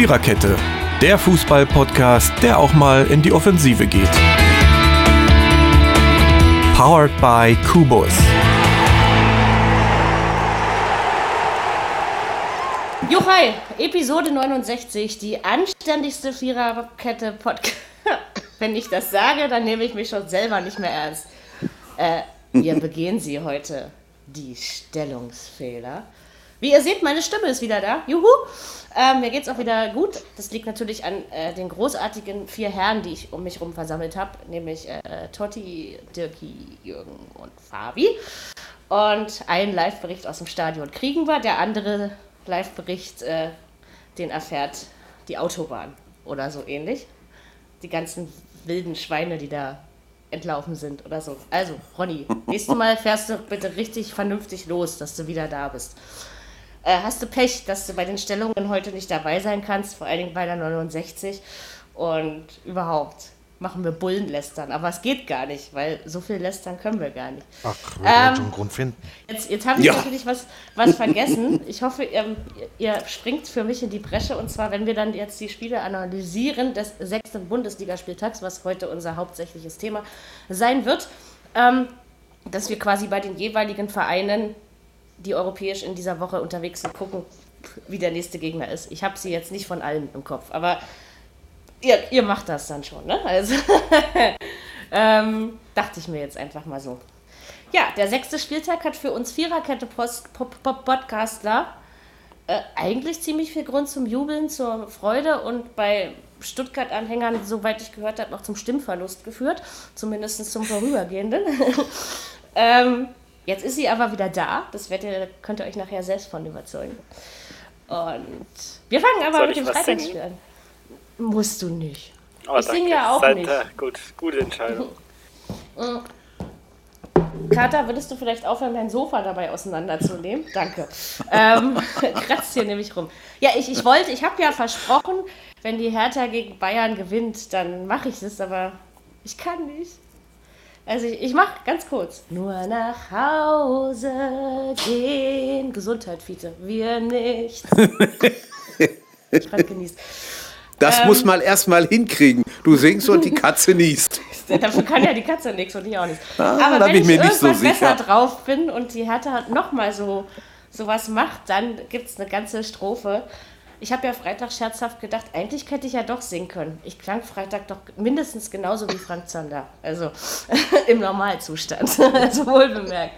Viererkette, der Fußball-Podcast, der auch mal in die Offensive geht. Powered by Kubus. Juchai, Episode 69, die anständigste Viererkette Podcast. Wenn ich das sage, dann nehme ich mich schon selber nicht mehr ernst. Äh, wir begehen sie heute die Stellungsfehler. Wie ihr seht, meine Stimme ist wieder da. Juhu! Ähm, mir es auch wieder gut. Das liegt natürlich an äh, den großartigen vier Herren, die ich um mich herum versammelt habe, nämlich äh, Totti, Dirki, Jürgen und Fabi. Und einen Live-Bericht aus dem Stadion kriegen wir. Der andere Live-Bericht, äh, den erfährt die Autobahn oder so ähnlich. Die ganzen wilden Schweine, die da entlaufen sind oder so. Also, Ronny, nächstes Mal fährst du bitte richtig vernünftig los, dass du wieder da bist. Äh, hast du Pech, dass du bei den Stellungen heute nicht dabei sein kannst, vor allen Dingen bei der 69 und überhaupt machen wir Bullenlästern. Aber es geht gar nicht, weil so viel lästern können wir gar nicht. Ach, wir ähm, schon einen Grund finden. Jetzt, jetzt habe ich ja. natürlich was, was vergessen. Ich hoffe, ihr, ihr, springt für mich in die Bresche. Und zwar, wenn wir dann jetzt die Spiele analysieren des sechsten Bundesligaspieltags, was heute unser hauptsächliches Thema sein wird, ähm, dass wir quasi bei den jeweiligen Vereinen, die europäisch in dieser Woche unterwegs sind, gucken, wie der nächste Gegner ist. Ich habe sie jetzt nicht von allen im Kopf, aber ihr, ihr macht das dann schon, ne? Also, ähm, dachte ich mir jetzt einfach mal so. Ja, der sechste Spieltag hat für uns Viererkette Podcastler äh, eigentlich ziemlich viel Grund zum Jubeln, zur Freude und bei Stuttgart-Anhängern, soweit ich gehört habe, noch zum Stimmverlust geführt, zumindest zum Vorübergehenden. ähm, jetzt ist sie aber wieder da, das ihr, könnt ihr euch nachher selbst von überzeugen. Und wir fangen aber Soll mit dem Freitagsspiel an. Musst du nicht. Oh, ich singe ja auch Santa. nicht. Gut, gute Entscheidung. Kater, würdest du vielleicht aufhören, dein Sofa dabei auseinanderzunehmen? Danke. ähm, kratzt hier nämlich rum. Ja, ich, ich wollte, ich habe ja versprochen, wenn die Hertha gegen Bayern gewinnt, dann mache ich das, aber ich kann nicht. Also ich, ich mache ganz kurz. Nur nach Hause gehen. Gesundheit, Fiete. Wir nicht. ich habe genießt. Das ähm, muss man erstmal hinkriegen. Du singst und die Katze niest. Dafür kann ja die Katze nichts und ich auch nicht. Ah, Aber wenn ich, mir nicht so sicher. besser drauf bin und die Hertha nochmal so sowas macht, dann gibt es eine ganze Strophe. Ich habe ja Freitag scherzhaft gedacht, eigentlich hätte ich ja doch singen können. Ich klang Freitag doch mindestens genauso wie Frank Zander. Also im Normalzustand. also wohl bemerkt.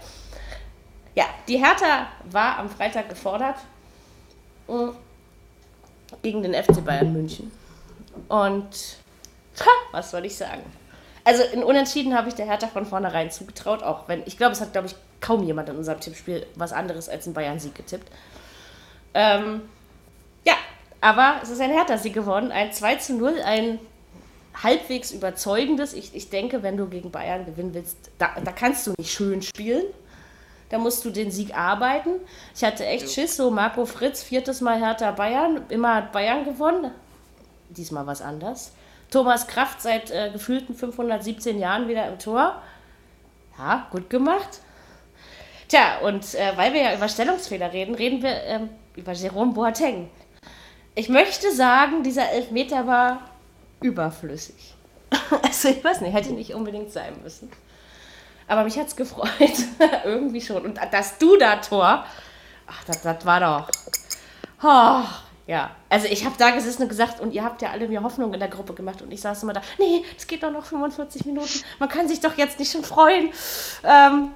Ja, die Hertha war am Freitag gefordert gegen den FC Bayern München. Und ha, was soll ich sagen? Also in Unentschieden habe ich der Hertha von vornherein zugetraut, auch wenn ich glaube, es hat, glaube ich, kaum jemand in unserem Tippspiel was anderes als einen Bayern-Sieg getippt. Ähm, ja, aber es ist ein Hertha-Sieg geworden, ein 2 zu 0, ein halbwegs überzeugendes. Ich, ich denke, wenn du gegen Bayern gewinnen willst, da, da kannst du nicht schön spielen. Da musst du den Sieg arbeiten. Ich hatte echt Schiss, so Marco Fritz, viertes Mal Hertha Bayern, immer hat Bayern gewonnen. Diesmal was anders. Thomas Kraft seit äh, gefühlten 517 Jahren wieder im Tor. Ja, gut gemacht. Tja, und äh, weil wir ja über Stellungsfehler reden, reden wir ähm, über Jerome Boateng. Ich möchte sagen, dieser Elfmeter war überflüssig. also ich weiß nicht, hätte nicht unbedingt sein müssen. Aber mich hat es gefreut. Irgendwie schon. Und dass du da, Tor, ach, das, das war doch. Oh, ja, also ich habe da gesessen und gesagt, und ihr habt ja alle mir Hoffnung in der Gruppe gemacht und ich saß immer da, nee, es geht doch noch 45 Minuten, man kann sich doch jetzt nicht schon freuen. Ähm,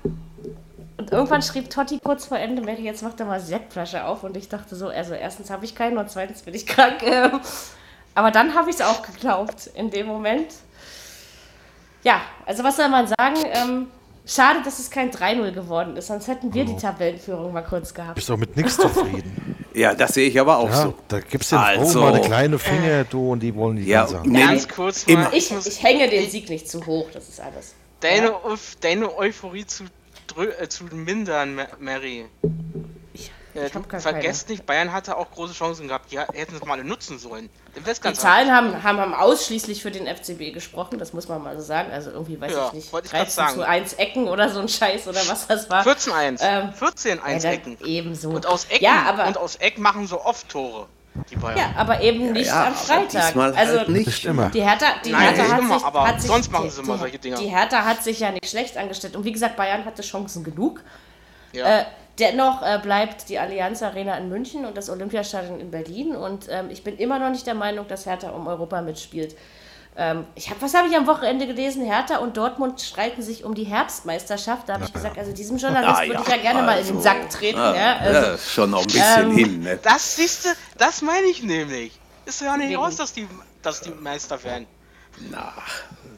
und irgendwann schrieb Totti kurz vor Ende, Mary, jetzt macht er mal Sektflasche auf und ich dachte so, also erstens habe ich keinen und zweitens bin ich krank. Aber dann habe ich es auch geglaubt in dem Moment. Ja, also was soll man sagen? Ähm, Schade, dass es kein 3-0 geworden ist, sonst hätten wir oh. die Tabellenführung mal kurz gehabt. Bist doch mit nichts zufrieden. ja, das sehe ich aber auch ja, so. Da gibt es den also, mal eine kleine Finger, du, und die wollen die ja, haben. Ganz kurz mal. Ich, ich hänge den Sieg nicht zu hoch, das ist alles. Deine, ja. deine Euphorie zu, äh, zu mindern, Mary. Äh, vergesst nicht, Bayern hatte auch große Chancen gehabt. Die hätten es mal alle nutzen sollen. Die Zahlen haben, haben, haben, ausschließlich für den FCB gesprochen, das muss man mal so sagen. Also irgendwie, weiß ja, ich nicht, wollte ich 13 sagen. zu 1 Ecken oder so ein Scheiß oder was das war. 14-1. Ähm, 14-1 ja, Ecken. Ebenso. Und aus Ecken, ja, aber, und aus Eck machen so oft Tore. Ja, aber eben nicht ja, am Freitag. Also halt nicht immer. Die Hertha, die Nein, Hertha hat, immer, sich, aber hat sich, sonst machen sie immer solche Dinge. Die Hertha hat sich ja nicht schlecht angestellt. Und wie gesagt, Bayern hatte Chancen genug. Ja. Äh, dennoch äh, bleibt die Allianz Arena in München und das Olympiastadion in Berlin. Und ähm, ich bin immer noch nicht der Meinung, dass Hertha um Europa mitspielt. Ähm, ich hab, was habe ich am Wochenende gelesen? Hertha und Dortmund streiten sich um die Herbstmeisterschaft. Da habe ich gesagt, also diesem Journalist ah, würde ich ja gerne also, mal in den Sack also, treten. Ah, ja, also, ja, schon noch ein bisschen ähm, hin. Ne? Das siehst du, das meine ich nämlich. Ist ja nicht aus, dass die, dass die Meister werden. Na,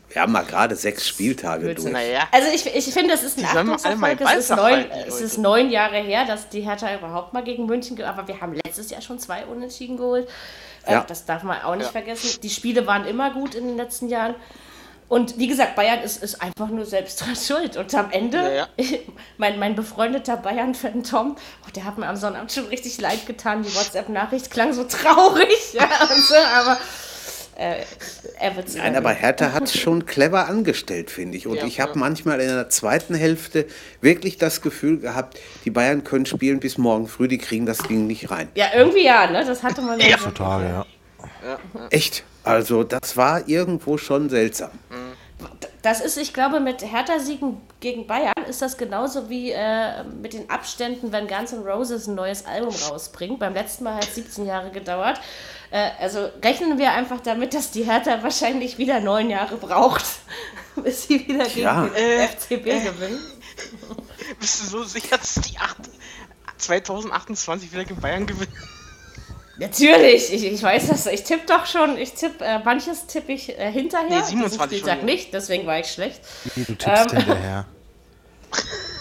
wir haben mal gerade sechs Spieltage durch. Naja. Also ich, ich finde, es ist ein Achtungserfolg. Es ist, neun, es ist neun Jahre her, dass die Hertha überhaupt mal gegen München, aber wir haben letztes Jahr schon zwei Unentschieden geholt. Ja. Das darf man auch nicht ja. vergessen. Die Spiele waren immer gut in den letzten Jahren. Und wie gesagt, Bayern ist, ist einfach nur selbst dran schuld. Und am Ende, ja, ja. mein, mein befreundeter Bayern-Fan Tom, oh, der hat mir am Sonnabend schon richtig leid getan. Die WhatsApp-Nachricht klang so traurig. Ja, so, aber äh, er wird Nein, aber Hertha hat es schon clever angestellt, finde ich. Und ja, ich habe ja. manchmal in der zweiten Hälfte wirklich das Gefühl gehabt, die Bayern können spielen bis morgen früh, die kriegen das Ding nicht rein. Ja, irgendwie ja, ne? Das hatte man ja. Total, ja. ja. Echt? Also, das war irgendwo schon seltsam. Das ist, ich glaube, mit Hertha-Siegen gegen Bayern ist das genauso wie äh, mit den Abständen, wenn Guns N' Roses ein neues Album rausbringt. Beim letzten Mal hat es 17 Jahre gedauert. Äh, also rechnen wir einfach damit, dass die Hertha wahrscheinlich wieder neun Jahre braucht, bis sie wieder gegen ja. den äh, FCB äh, gewinnen. Bist du so sicher, dass die 8, 2028 wieder gegen Bayern gewinnen? Natürlich, ich, ich weiß das. Ich tippe doch schon, ich tippe, äh, manches tippe ich äh, hinterher. Nee, 27 Spieltag nicht, deswegen war ich schlecht. Wie, du tippst ähm, hinterher.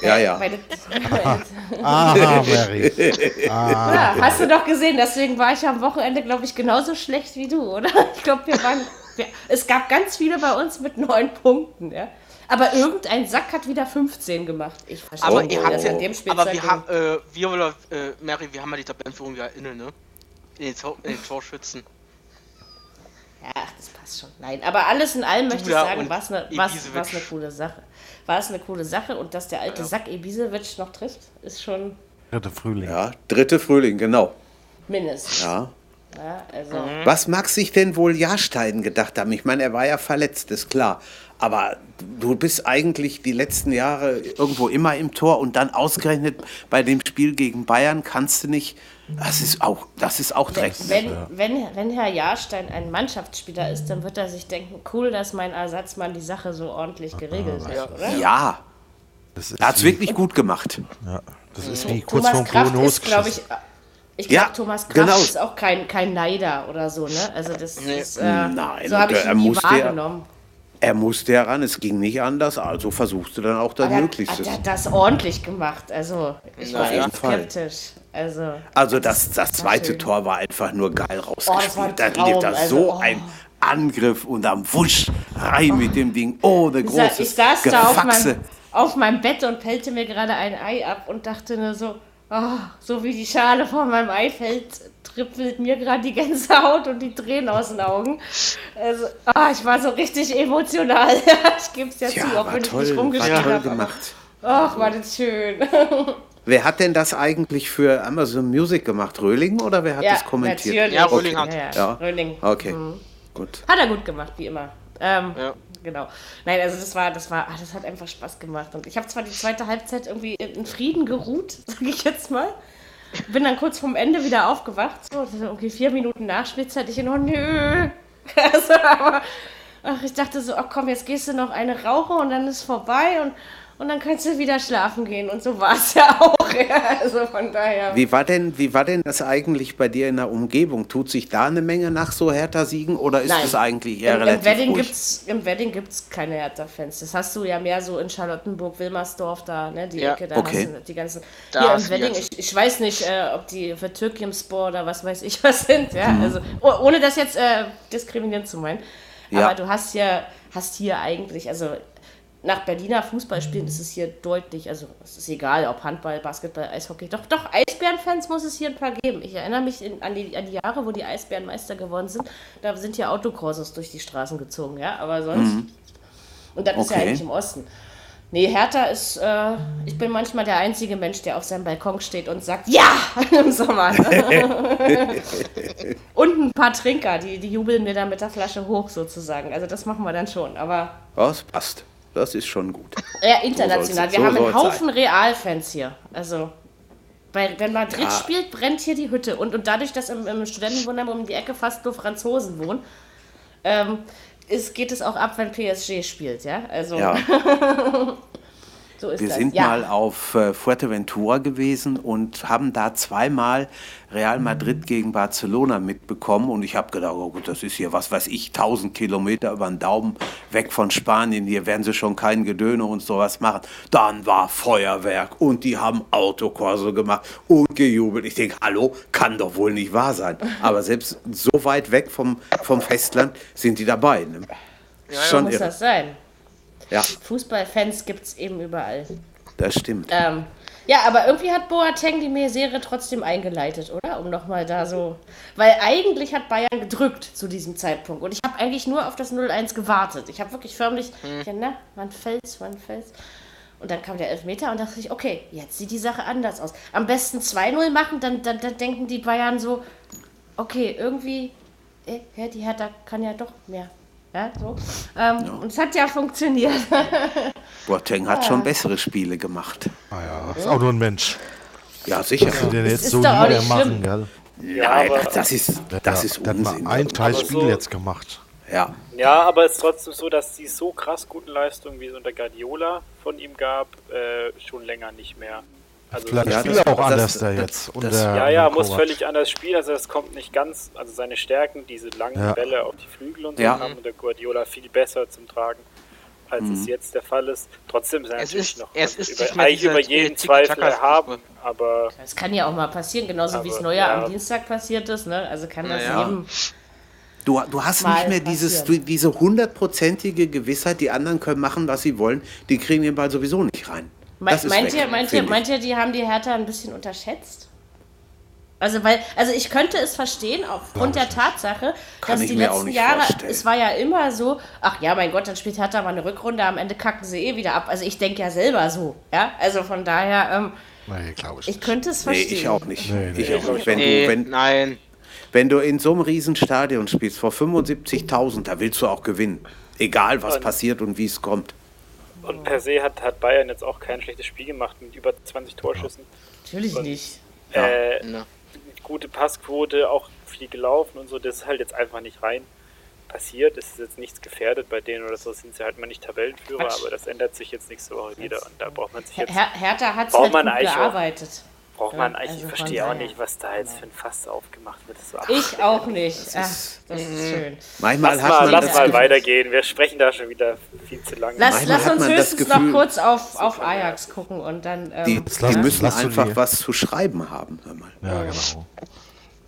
Ja, ja. ah, Mary. Ah. Ja, hast du doch gesehen, deswegen war ich am Wochenende, glaube ich, genauso schlecht wie du, oder? Ich glaube, wir waren. Wir, es gab ganz viele bei uns mit neun Punkten, ja. Aber irgendein Sack hat wieder 15 gemacht. Ich verstehe aber ihr habt ja, in dem Aber wir haben, äh, wir oder äh, Mary, wir haben ja die Tabellenführung ja inne, ne? In den, Tor, in den Torschützen. Ja, das passt schon. Nein, aber alles in allem möchte ich sagen, war es eine, eine coole Sache war es eine coole Sache. Und dass der alte ja. Sack Ibisevic noch trifft, ist schon. Dritte Frühling. Ja, dritte Frühling, genau. Mindestens. Ja. ja also. Mhm. Was mag sich denn wohl Jahrstein gedacht haben? Ich meine, er war ja verletzt, ist klar. Aber du bist eigentlich die letzten Jahre irgendwo immer im Tor und dann ausgerechnet bei dem Spiel gegen Bayern kannst du nicht. Das ist auch, das ist auch Dreck. Wenn, wenn, wenn Herr Jahrstein ein Mannschaftsspieler ist, dann wird er sich denken, cool, dass mein Ersatzmann die Sache so ordentlich geregelt hat, oder? Ja. er hat es wirklich gut gemacht. Ja, das ist wie kurz vor dem ist, glaube ich, ich glaube, ja, Thomas Kraft genau. ist auch kein, kein Neider oder so, ne? Also das nee. ist, äh, Nein, so habe ich ihn nie wahrgenommen. Er musste heran, es ging nicht anders, also versuchte dann auch das Möglichste. Er hat das ordentlich gemacht, also ich war echt skeptisch. Also, also das, das zweite schön. Tor war einfach nur geil rausgespielt. Oh, da lief da also, so oh. ein Angriff und am Wusch rein oh. mit dem Ding. Oh, der große Ich saß Gefaxe. da auf meinem, auf meinem Bett und pellte mir gerade ein Ei ab und dachte nur so, oh, so wie die Schale von meinem Ei fällt, trippelt mir gerade die Gänsehaut und die Tränen aus den Augen. Also, oh, ich war so richtig emotional. ich gebe es ja, ja zu, auch wenn toll, ich nicht rumgeschrieben habe. gemacht. Ach, war das schön. Wer hat denn das eigentlich für Amazon Music gemacht? Röhling oder wer hat ja, das kommentiert? Natürlich. Ja, Röhling hat. Ja, ja. Röhling. Okay, mhm. gut. Hat er gut gemacht, wie immer. Ähm, ja. Genau. Nein, also das war, das war, ach, das hat einfach Spaß gemacht. Und ich habe zwar die zweite Halbzeit irgendwie in Frieden geruht, sage ich jetzt mal. Bin dann kurz vorm Ende wieder aufgewacht. So, okay, vier Minuten Nachspielzeit. Ich noch, nö. Also, aber, ach, ich dachte so, ach komm, jetzt gehst du noch eine Rauche und dann ist vorbei. Und und dann kannst du wieder schlafen gehen. Und so war es ja auch. Ja, also von daher. Wie war, denn, wie war denn das eigentlich bei dir in der Umgebung? Tut sich da eine Menge nach so Hertha-Siegen oder ist es eigentlich eher Im, relativ im Wedding gibt's Im Wedding gibt es keine Hertha-Fans. Das hast du ja mehr so in Charlottenburg, Wilmersdorf, da, ne, die ja. Ecke, da okay. hast du die ganzen. Da hier im Wedding, ich, ich, weiß nicht, äh, ob die für Türkimspor oder was weiß ich was sind. Ja? Mhm. Also, oh, ohne das jetzt äh, diskriminierend zu meinen. Ja. Aber du hast ja hast hier eigentlich, also nach Berliner Fußballspielen ist es hier deutlich, also es ist egal, ob Handball, Basketball, Eishockey, doch, doch, Eisbärenfans muss es hier ein paar geben. Ich erinnere mich in, an, die, an die Jahre, wo die Eisbären Meister geworden sind, da sind hier Autokurses durch die Straßen gezogen, ja, aber sonst, mhm. und das okay. ist ja eigentlich im Osten. Nee, Hertha ist, äh, ich bin manchmal der einzige Mensch, der auf seinem Balkon steht und sagt, ja, im Sommer. Ne? und ein paar Trinker, die, die jubeln mir dann mit der Flasche hoch sozusagen. Also das machen wir dann schon, aber... Das passt, das ist schon gut. Ja, international. So wir so haben einen Haufen Realfans hier. Also, bei, wenn Madrid ja. spielt, brennt hier die Hütte. Und, und dadurch, dass im, im Studentenwohnheim um die Ecke fast nur Franzosen wohnen, ähm, ist, geht es auch ab, wenn PSG spielt, ja? Also. Ja. So wir das. sind ja. mal auf äh, Fuerteventura gewesen und haben da zweimal Real Madrid gegen Barcelona mitbekommen. Und ich habe gedacht, oh gut, das ist hier, was weiß ich, 1000 Kilometer über den Daumen weg von Spanien. Hier werden sie schon keinen Gedöne und sowas machen. Dann war Feuerwerk und die haben Autokorso gemacht und gejubelt. Ich denke, hallo, kann doch wohl nicht wahr sein. Aber selbst so weit weg vom, vom Festland sind die dabei. Ne? Ja, schon muss irre. das sein. Ja. Fußballfans gibt es eben überall. Das stimmt. Ähm, ja, aber irgendwie hat Boateng die Misere trotzdem eingeleitet, oder? Um nochmal da so. Weil eigentlich hat Bayern gedrückt zu diesem Zeitpunkt. Und ich habe eigentlich nur auf das 0-1 gewartet. Ich habe wirklich förmlich, hm. ja, na, wann fällt's, wann fällt's? Und dann kam der Elfmeter und dachte ich, okay, jetzt sieht die Sache anders aus. Am besten 2-0 machen, dann, dann, dann denken die Bayern so, okay, irgendwie, äh, die Hertha kann ja doch mehr. Ja, so. Ähm, ja. Und es hat ja funktioniert. Boateng hat ja. schon bessere Spiele gemacht. Ah ja, ist auch nur ein Mensch. Ja, sicher. Was den jetzt so nieder machen, gell? Ja, Nein, das ist, das ist der Unsinn. Hat ein Teil Spiel so, jetzt gemacht. Ja. Ja, aber es ist trotzdem so, dass die so krass guten Leistungen, wie es unter Guardiola von ihm gab, äh, schon länger nicht mehr. Also Vielleicht ja, spielt er auch anders das, da jetzt. Das, das, ja, ja, muss völlig anders spielen. Also das kommt nicht ganz, also seine Stärken, diese langen ja. Bälle auf die Flügel und so, ja. haben der Guardiola viel besser zum Tragen, als mhm. es jetzt der Fall ist. Trotzdem ist er natürlich ist, noch es ist über, eigentlich über jeden Zweifel erhaben, aber... Es kann ja auch mal passieren, genauso wie es Neujahr ja. am Dienstag passiert ist, ne? Also kann das ja. eben... Du, du hast nicht mehr dieses, du, diese hundertprozentige Gewissheit, die anderen können machen, was sie wollen, die kriegen den Ball sowieso nicht rein. Me meint, weg, ihr, meint, ihr, meint ihr, die haben die Hertha ein bisschen unterschätzt? Also, weil, also ich könnte es verstehen, aufgrund der Tatsache, dass die letzten Jahre, vorstellen. es war ja immer so, ach ja, mein Gott, dann spielt Hertha mal eine Rückrunde, am Ende kacken sie eh wieder ab. Also ich denke ja selber so, ja. Also von daher, ähm, nee, glaube ich. Ich könnte es verstehen. Nee, ich auch nicht. Nee, nee. Ich auch nicht. Wenn nee, du, wenn, nein. Wenn du in so einem Riesenstadion spielst, vor 75.000, da willst du auch gewinnen. Egal, was passiert und wie es kommt. Und per se hat, hat Bayern jetzt auch kein schlechtes Spiel gemacht mit über 20 Torschüssen. Natürlich und, nicht. Äh, ja. Gute Passquote, auch viel gelaufen und so, das ist halt jetzt einfach nicht rein passiert. Es ist jetzt nichts gefährdet bei denen oder so, sind sie halt mal nicht Tabellenführer, Quatsch. aber das ändert sich jetzt nächste Woche wieder und da braucht man sich jetzt. Her Hertha hat es halt gearbeitet. Auch, braucht man eigentlich, also ich verstehe auch nicht, was da jetzt für ein Fass aufgemacht wird. So, ich auch nicht. Das, Ach, ist, das ist mhm. schön. Manchmal lass hat mal, man lass mal weitergehen. Wir sprechen da schon wieder viel zu lange. Lass, lass uns höchstens Gefühl, noch kurz auf, auf Ajax gucken und dann. Ähm, die, die müssen einfach die, was zu schreiben haben. Hör mal. Ja, genau.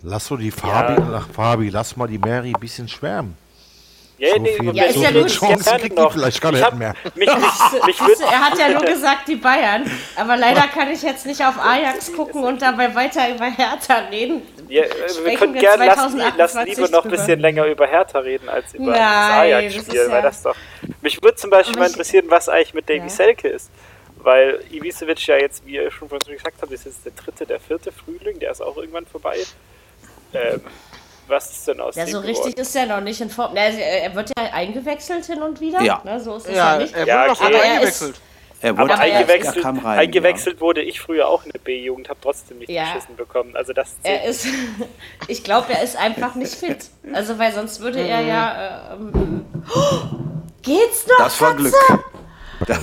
Lass so die Fabi, ja. Fabi, lass mal die Mary ein bisschen schwärmen. Ja, so nee, viel, ja, ist so ja nur Chancen kriegt die vielleicht gar nicht mehr. Mich, mich, mich er hat ja nur gesagt, die Bayern. Aber leider kann ich jetzt nicht auf Ajax gucken und dabei weiter über Hertha reden. Ja, wir können gerne lassen, lassen lieber noch ein bisschen länger über Hertha reden, als über Nein, das Ajax-Spiel. Ja das doch. Mich würde zum Beispiel mal interessieren, was eigentlich mit Davy ja. Selke ist. Weil Ibisevic ja jetzt, wie ihr schon vorhin gesagt habt, ist jetzt der dritte, der vierte Frühling, der ist auch irgendwann vorbei. Ähm, was ist denn aus Ja, so richtig geworden? ist er noch nicht in Form. Also, er wird ja eingewechselt hin und wieder. Ja. Ne, so ist es ja, ja nicht. Er wurde ja, okay. aber eingewechselt. Er wurde aber eingewechselt, er rein, eingewechselt ja. wurde ich früher auch in der B-Jugend, habe trotzdem nicht ja. geschissen bekommen. Also das er ist, ich glaube, er ist einfach nicht fit. Also weil sonst würde er ja. Äh, ähm, oh, geht's noch? Das war Glück.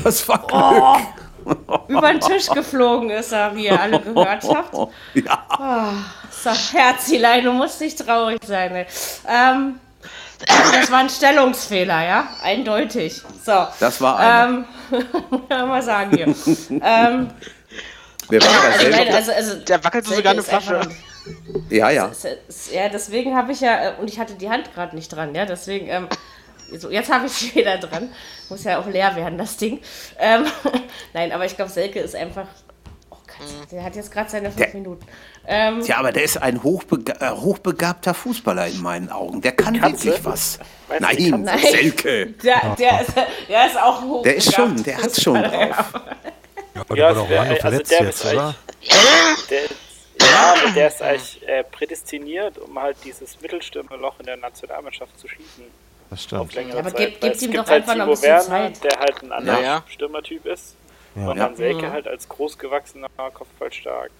Das war oh. Glück. Oh über den Tisch geflogen ist er, wie ihr alle gehört habt. Ja. Oh, so, Herzilein, du musst nicht traurig sein. Ähm, das war ein Stellungsfehler, ja? Eindeutig. So. Das war einer. Ähm, mal sagen hier. ähm, Wer war das also, nein, also, also, Der wackelt sogar eine Flasche. Ja, ja. Ja, deswegen habe ich ja, und ich hatte die Hand gerade nicht dran, ja, deswegen, ähm, so, jetzt habe ich sie wieder dran. Muss ja auch leer werden, das Ding. Ähm, Nein, aber ich glaube, Selke ist einfach auch der hat jetzt gerade seine fünf der, Minuten. Ähm, ja, aber der ist ein hochbega äh, hochbegabter Fußballer in meinen Augen. Der kann Katze? wirklich was. Nein, Nein, Selke. Der, der, ist, der ist auch hochbegabt. Der ist schon, der hat schon drauf. Ja, aber der war doch lange verletzt also jetzt, oder? Der, ja, aber der ist eigentlich äh, prädestiniert, um halt dieses Mittelstürmerloch in der Nationalmannschaft zu schließen. Das stimmt. Ja, aber gibt, gibt ihm doch halt einfach noch ein bisschen Werner, Zeit. der halt ein anderer ja, Stürmertyp ist. Ja. Und dann Selke halt als großgewachsener, kopfballstark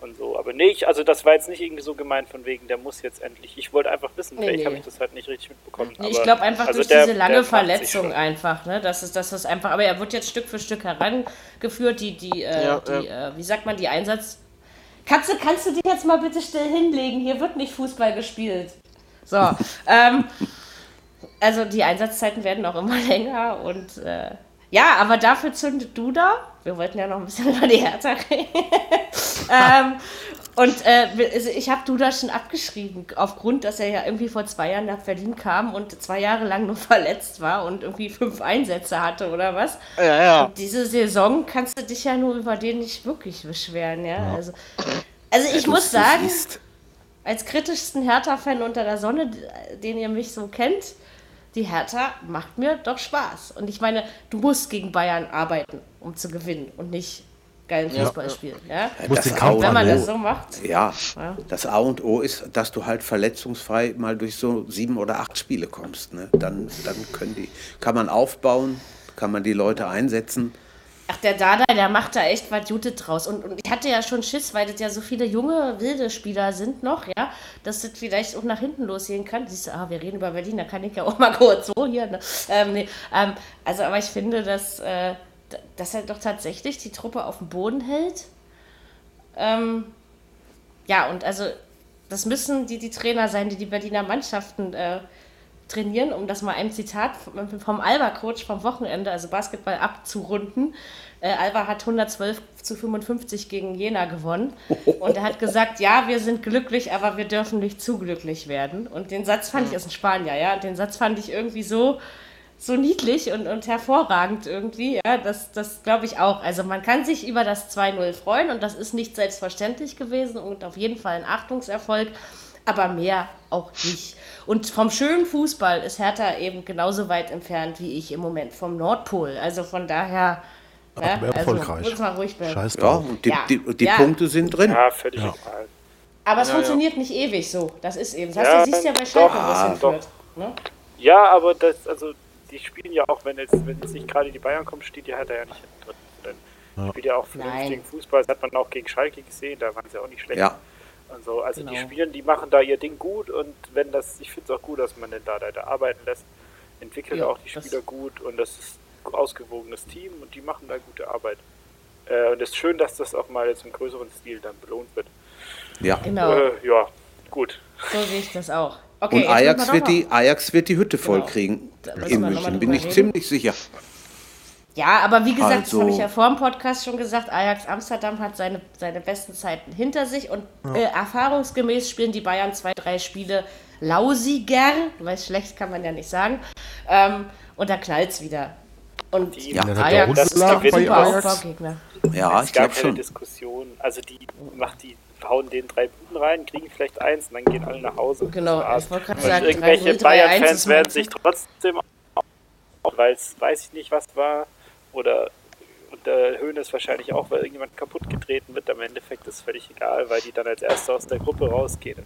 und so. Aber nee, ich, also das war jetzt nicht irgendwie so gemeint von wegen, der muss jetzt endlich. Ich wollte einfach wissen, nee, vielleicht nee. habe ich das halt nicht richtig mitbekommen. Nee, ich glaube einfach also durch der, diese lange Verletzung einfach, ne? Das ist das ist einfach, aber er wird jetzt Stück für Stück herangeführt, die, die, äh, ja, die ja. Äh, wie sagt man, die Einsatz. Katze, kannst du dich jetzt mal bitte still hinlegen? Hier wird nicht Fußball gespielt. So, ähm, also die Einsatzzeiten werden auch immer länger und äh, ja, aber dafür zündet du da. Wir wollten ja noch ein bisschen über die Hertha reden. ähm, und äh, also ich habe Duda schon abgeschrieben, aufgrund, dass er ja irgendwie vor zwei Jahren nach Berlin kam und zwei Jahre lang nur verletzt war und irgendwie fünf Einsätze hatte oder was. Ja, ja. Und diese Saison kannst du dich ja nur über den nicht wirklich beschweren, ja. ja. Also, also ich muss sagen, als kritischsten Hertha-Fan unter der Sonne, den ihr mich so kennt, die Hertha macht mir doch Spaß. Und ich meine, du musst gegen Bayern arbeiten, um zu gewinnen und nicht geilen Fußball ja. spielen. Ja? Das A wenn man das so macht. Ja, ja, das A und O ist, dass du halt verletzungsfrei mal durch so sieben oder acht Spiele kommst. Ne? Dann, dann können die, kann man aufbauen, kann man die Leute einsetzen. Ach, der Dada, der macht da echt was Gutes draus. Und, und ich hatte ja schon Schiss, weil das ja so viele junge, wilde Spieler sind noch, ja, dass das vielleicht auch nach hinten losgehen kann. Siehst du, ah, wir reden über Berlin, da kann ich ja auch mal kurz so hier. Ne? Ähm, nee, ähm, also, aber ich finde, dass, äh, dass er doch tatsächlich die Truppe auf dem Boden hält. Ähm, ja, und also, das müssen die, die Trainer sein, die die Berliner Mannschaften äh, trainieren, um das mal ein Zitat vom Alba-Coach vom Wochenende, also Basketball abzurunden. Äh, Alba hat 112 zu 55 gegen Jena gewonnen. Und er hat gesagt, ja, wir sind glücklich, aber wir dürfen nicht zu glücklich werden. Und den Satz fand ich, ist ein Spanier, ja, den Satz fand ich irgendwie so, so niedlich und, und hervorragend irgendwie. Ja, das, das glaube ich auch. Also man kann sich über das 2-0 freuen und das ist nicht selbstverständlich gewesen und auf jeden Fall ein Achtungserfolg aber mehr auch nicht. Und vom schönen Fußball ist Hertha eben genauso weit entfernt wie ich im Moment vom Nordpol. Also von daher. Ja, ne, erfolgreich. Also, mal ruhig bleiben. Scheiß ja, und die, ja. die, die ja. Punkte sind drin. Ja, völlig ja. Aber es funktioniert nicht ewig so. Das ist eben. Das heißt, du siehst ja bei Schalke, wo es hinführt. Ne? Ja, aber das, also die spielen ja auch, wenn jetzt, wenn jetzt nicht gerade die Bayern kommen, steht die Hertha ja nicht hinten drin. Dann spielt ja auch vernünftigen Fußball. Das hat man auch gegen Schalke gesehen, da waren sie auch nicht schlecht. Ja. Also, also genau. die spielen, die machen da ihr Ding gut und wenn das, ich finde es auch gut, dass man den da, da arbeiten lässt, entwickelt ja, auch die Spieler gut und das ist ein ausgewogenes Team und die machen da gute Arbeit. Äh, und es ist schön, dass das auch mal jetzt im größeren Stil dann belohnt wird. Ja, genau. Äh, ja, gut. So sehe ich das auch. Okay, und Ajax wird, die, Ajax wird die Hütte voll genau. kriegen in München, bin ich reden. ziemlich sicher. Ja, aber wie gesagt, also, das habe ich ja vor dem Podcast schon gesagt, Ajax Amsterdam hat seine, seine besten Zeiten hinter sich und ja. äh, erfahrungsgemäß spielen die Bayern zwei, drei Spiele lausiger, weil schlecht kann man ja nicht sagen, ähm, und da knallt es wieder. Und die, ja, Ajax das ist doch ein super Aufbaugegner. Ja, ich glaube schon. Diskussion. Also die macht die hauen den drei Buden rein, kriegen vielleicht eins und dann gehen alle nach Hause. Genau, ich wollte gerade sagen, irgendwelche Bayern-Fans werden sich trotzdem, weil es weiß ich nicht was war, oder und der Höhne ist wahrscheinlich auch, weil irgendjemand kaputt getreten wird. Am Endeffekt ist völlig egal, weil die dann als Erste aus der Gruppe rausgehen.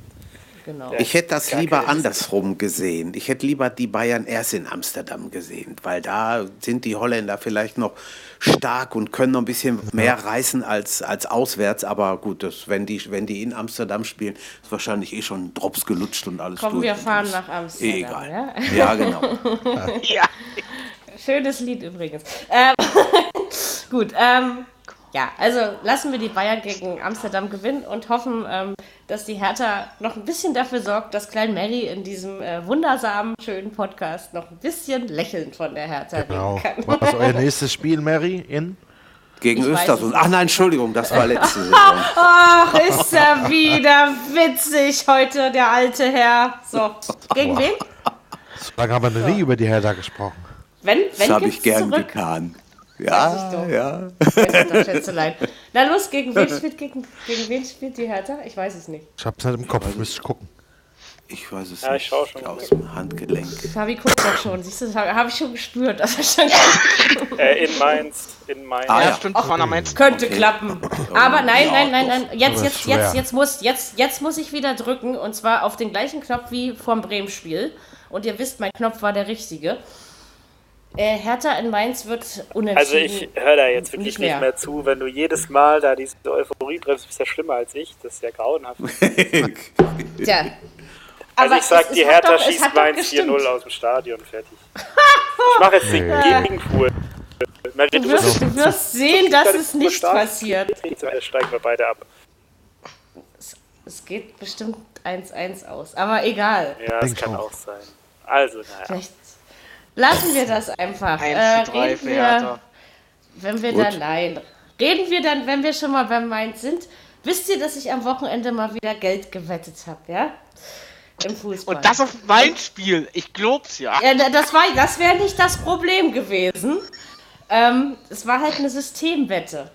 Genau. Ich hätte das lieber andersrum gesehen. Ich hätte lieber die Bayern erst in Amsterdam gesehen, weil da sind die Holländer vielleicht noch stark und können noch ein bisschen mehr reißen als, als auswärts. Aber gut, das, wenn, die, wenn die in Amsterdam spielen, ist wahrscheinlich eh schon Drops gelutscht und alles Kommen durch. wir fahren nach Amsterdam. Egal. Ja, ja genau. ja. Schönes Lied übrigens. Ähm, gut, ähm, ja, also lassen wir die Bayern gegen Amsterdam gewinnen und hoffen, ähm, dass die Hertha noch ein bisschen dafür sorgt, dass Klein Mary in diesem äh, wundersamen, schönen Podcast noch ein bisschen lächelnd von der Hertha genau. reden kann. Was ist euer nächstes Spiel, Mary? In? Gegen Östersund. Ach nein, Entschuldigung, das war letzte Saison. Ach, ist er wieder witzig heute, der alte Herr. So, gegen wen? So lange haben wir noch nie über die Hertha gesprochen. Wenn, wenn das habe ich gern zurück? getan. Ja, ja. Doch, Na los, gegen wen spielt, gegen, gegen wen spielt die Hertha? Ich weiß es nicht. Ich hab's halt im Kopf, müsste ich gucken. Ich weiß es ja, nicht. Ich schau schon. Aus dem Handgelenk. Fabi guckt doch schon. Siehst du, habe ich schon gespürt, dass er schon äh, In Mainz. In Mainz. Ah, ja, stimmt. Vorne Mainz. Könnte okay. klappen. Aber nein, nein, nein, nein. Jetzt, jetzt, jetzt, jetzt, muss, jetzt, jetzt muss ich wieder drücken. Und zwar auf den gleichen Knopf wie vom Bremen-Spiel. Und ihr wisst, mein Knopf war der richtige. Äh, Hertha in Mainz wird unentschieden. Also ich höre da jetzt wirklich nicht mehr. nicht mehr. zu, wenn du jedes Mal da diese Euphorie triffst, bist ja schlimmer als ich. Das ist ja grauenhaft. Tja. Also ich sag, die Hertha doch, schießt Mainz 4-0 aus dem Stadion, fertig. ich mache jetzt den Gegenpool. Du wirst, du wirst sehen, dass es nicht passiert. Jetzt steigen wir beide ab. Es, es geht bestimmt 1-1 aus, aber egal. Ja, das kann auch sein. Also, naja. Vielleicht Lassen wir das einfach. 1 äh, zu 3 wir, Wenn wir Gut. dann, nein. Reden wir dann, wenn wir schon mal beim Mainz sind. Wisst ihr, dass ich am Wochenende mal wieder Geld gewettet habe, ja? Im Fußball. Und das auf mein Spiel. Ich glaub's ja. ja das das wäre nicht das Problem gewesen. Ähm, es war halt eine Systemwette.